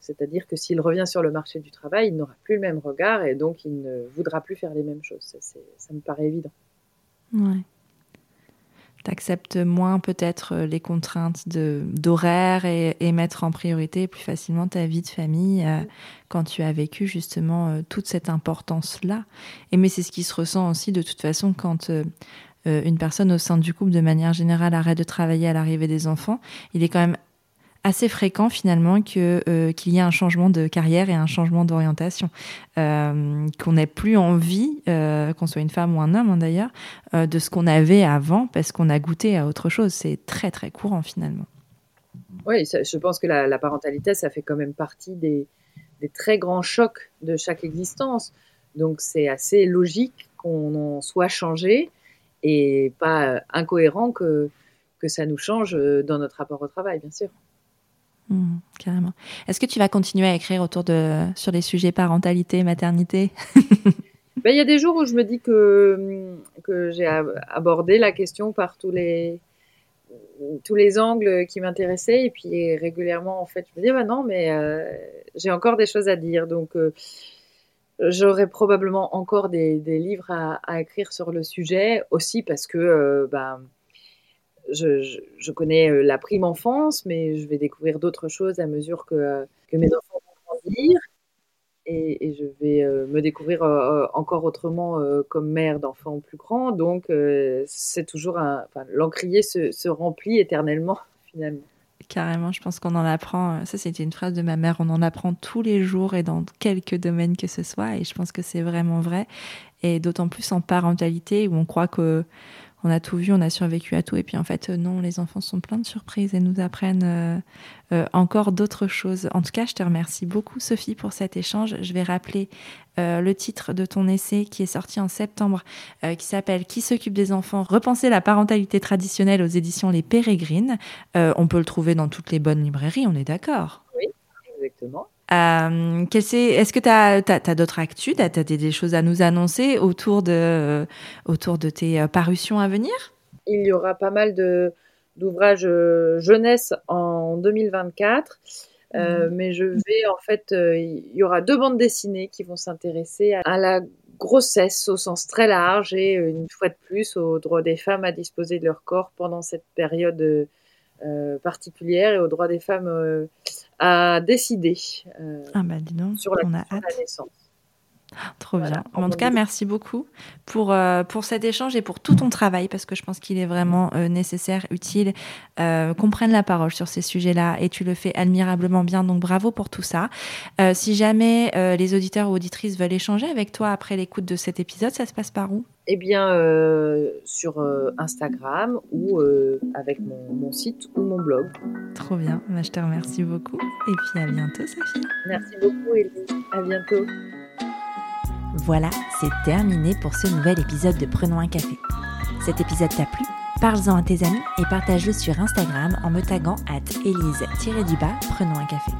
B: C'est-à-dire que s'il revient sur le marché du travail, il n'aura plus le même regard et donc il ne voudra plus faire les mêmes choses. Ça, ça me paraît évident.
A: Ouais tu acceptes moins peut-être euh, les contraintes d'horaire et, et, mettre en priorité plus facilement ta vie de famille euh, quand tu as vécu justement euh, toute cette importance-là. Et mais c'est ce qui se ressent aussi de toute façon quand une personne au sein du couple de manière générale arrête de travailler à l'arrivée des enfants. Il est quand même assez fréquent finalement euh, qu'il y ait un changement de carrière et un changement d'orientation, euh, qu'on n'ait plus envie, euh, qu'on soit une femme ou un homme hein, d'ailleurs, de ce qu'on avait avant parce qu'on a goûté à autre chose. C'est très très courant finalement.
B: Oui, je pense que la, parentalité, ça fait quand même partie des, très grands chocs de chaque existence. Donc c'est assez logique qu'on en soit changé et pas incohérent que ça nous change dans notre rapport au travail, bien sûr.
A: Mmh, carrément. Est-ce que tu vas continuer à écrire autour de sur les sujets parentalité, maternité?
B: Ben, Il y a des jours où je me dis que, que j'ai abordé la question par tous les, tous les angles qui m'intéressaient. Et puis régulièrement, en fait, je me dis, bah non, mais euh, j'ai encore des choses à dire. Donc, euh, J'aurais probablement encore des, livres à, écrire sur le sujet, aussi parce que euh, ben, je, connais euh, la prime enfance, mais je vais découvrir d'autres choses à mesure que, que mes enfants vont grandir. Et, je vais euh, me découvrir encore autrement comme mère d'enfants plus grands. Donc, c'est toujours un. L'encrier se remplit éternellement, finalement.
A: Carrément, je pense qu'on en apprend. Euh, ça, c'était une phrase de ma mère. On en apprend tous les jours et dans quelques domaines que ce soit. Et je pense que c'est vraiment vrai. Et d'autant plus en parentalité où on croit que on a tout vu, on a survécu à tout. Et puis en fait, euh, non, les enfants sont pleins de surprises et nous apprennent euh, euh, encore d'autres choses. En tout cas, je te remercie beaucoup, Sophie, pour cet échange. Je vais rappeler le titre de ton essai qui est sorti en septembre, qui s'appelle Qui s'occupe des enfants? Repenser la parentalité traditionnelle aux éditions Les Pérégrines. on peut le trouver dans toutes les bonnes librairies, on est d'accord?
B: Oui, exactement.
A: Euh, Est-ce que tu as, d'autres actus? Tu as, des, choses à nous annoncer autour de, autour de tes euh, parutions à venir?
B: Il y aura pas mal d'ouvrages euh, jeunesse en 2024. Euh, mhm. mais je vais en fait, il y aura deux bandes dessinées qui vont s'intéresser à, la grossesse au sens très large et une fois de plus au droit des femmes à disposer de leur corps pendant cette période particulière et au droit des femmes à décider
A: euh, ah bah, sur, la, on a hâte. naissance. Trop bien. En, tout cas, merci beaucoup pour, euh, pour cet échange et pour tout ton travail parce que je pense qu'il est vraiment euh, nécessaire, utile qu'on prenne la parole sur ces sujets-là et tu le fais admirablement bien. Donc bravo pour tout ça. si jamais les auditeurs ou auditrices veulent échanger avec toi après l'écoute de cet épisode, ça se passe par où?
B: Eh bien, euh, sur euh, Instagram ou euh, avec mon, site ou mon blog.
A: Trop bien. Bah, je te remercie beaucoup. Et puis à bientôt, Sophie.
B: Merci beaucoup, Elie. À bientôt.
A: Voilà, c'est terminé pour ce nouvel épisode de Prenons un café. Cet épisode t'a plu? Parle-en à tes amis et partage-le sur Instagram en me taguant at Elise-du-bas Prenons un café.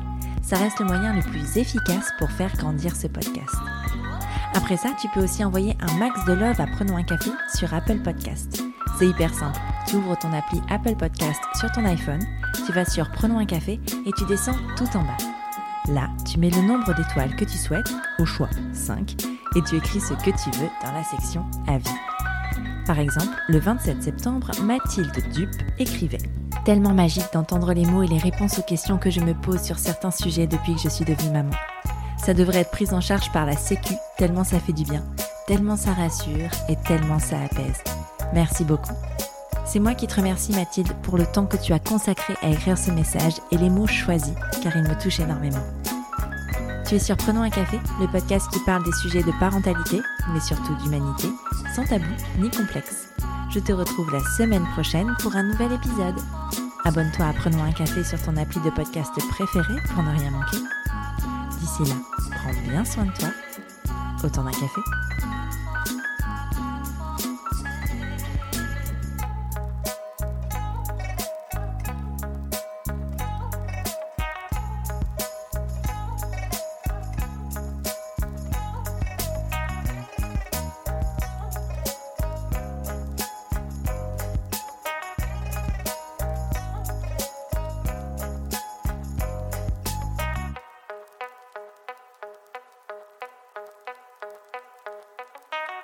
A: Ça reste le moyen le plus efficace pour faire grandir ce podcast. Après ça, tu peux aussi envoyer un max de love à Prenons un café sur Apple Podcast. C'est hyper simple. Tu ouvres ton appli Apple Podcast sur ton iPhone, tu vas sur Prenons un café et tu descends tout en bas. Là, tu mets le nombre d'étoiles que tu souhaites, au choix 5, et tu écris ce que tu veux dans la section Avis. Par exemple, le 27 septembre, Mathilde Dupe écrivait Tellement magique d'entendre les mots et les réponses aux questions que je me pose sur certains sujets depuis que je suis devenue maman. Ça devrait être pris en charge par la Sécu, tellement ça fait du bien, tellement ça rassure et tellement ça apaise. Merci beaucoup. C'est moi qui te remercie Mathilde pour le temps que tu as consacré à écrire ce message et les mots choisis, car ils me touchent énormément. Tu es sur Prenons un café, le podcast qui parle des sujets de parentalité, mais surtout d'humanité, sans tabou ni complexe. Je te retrouve la semaine prochaine pour un nouvel épisode. Abonne-toi à Prenons un café sur ton appli de podcast préféré pour ne rien manquer. D'ici là, prends bien soin de toi. Autant d'un café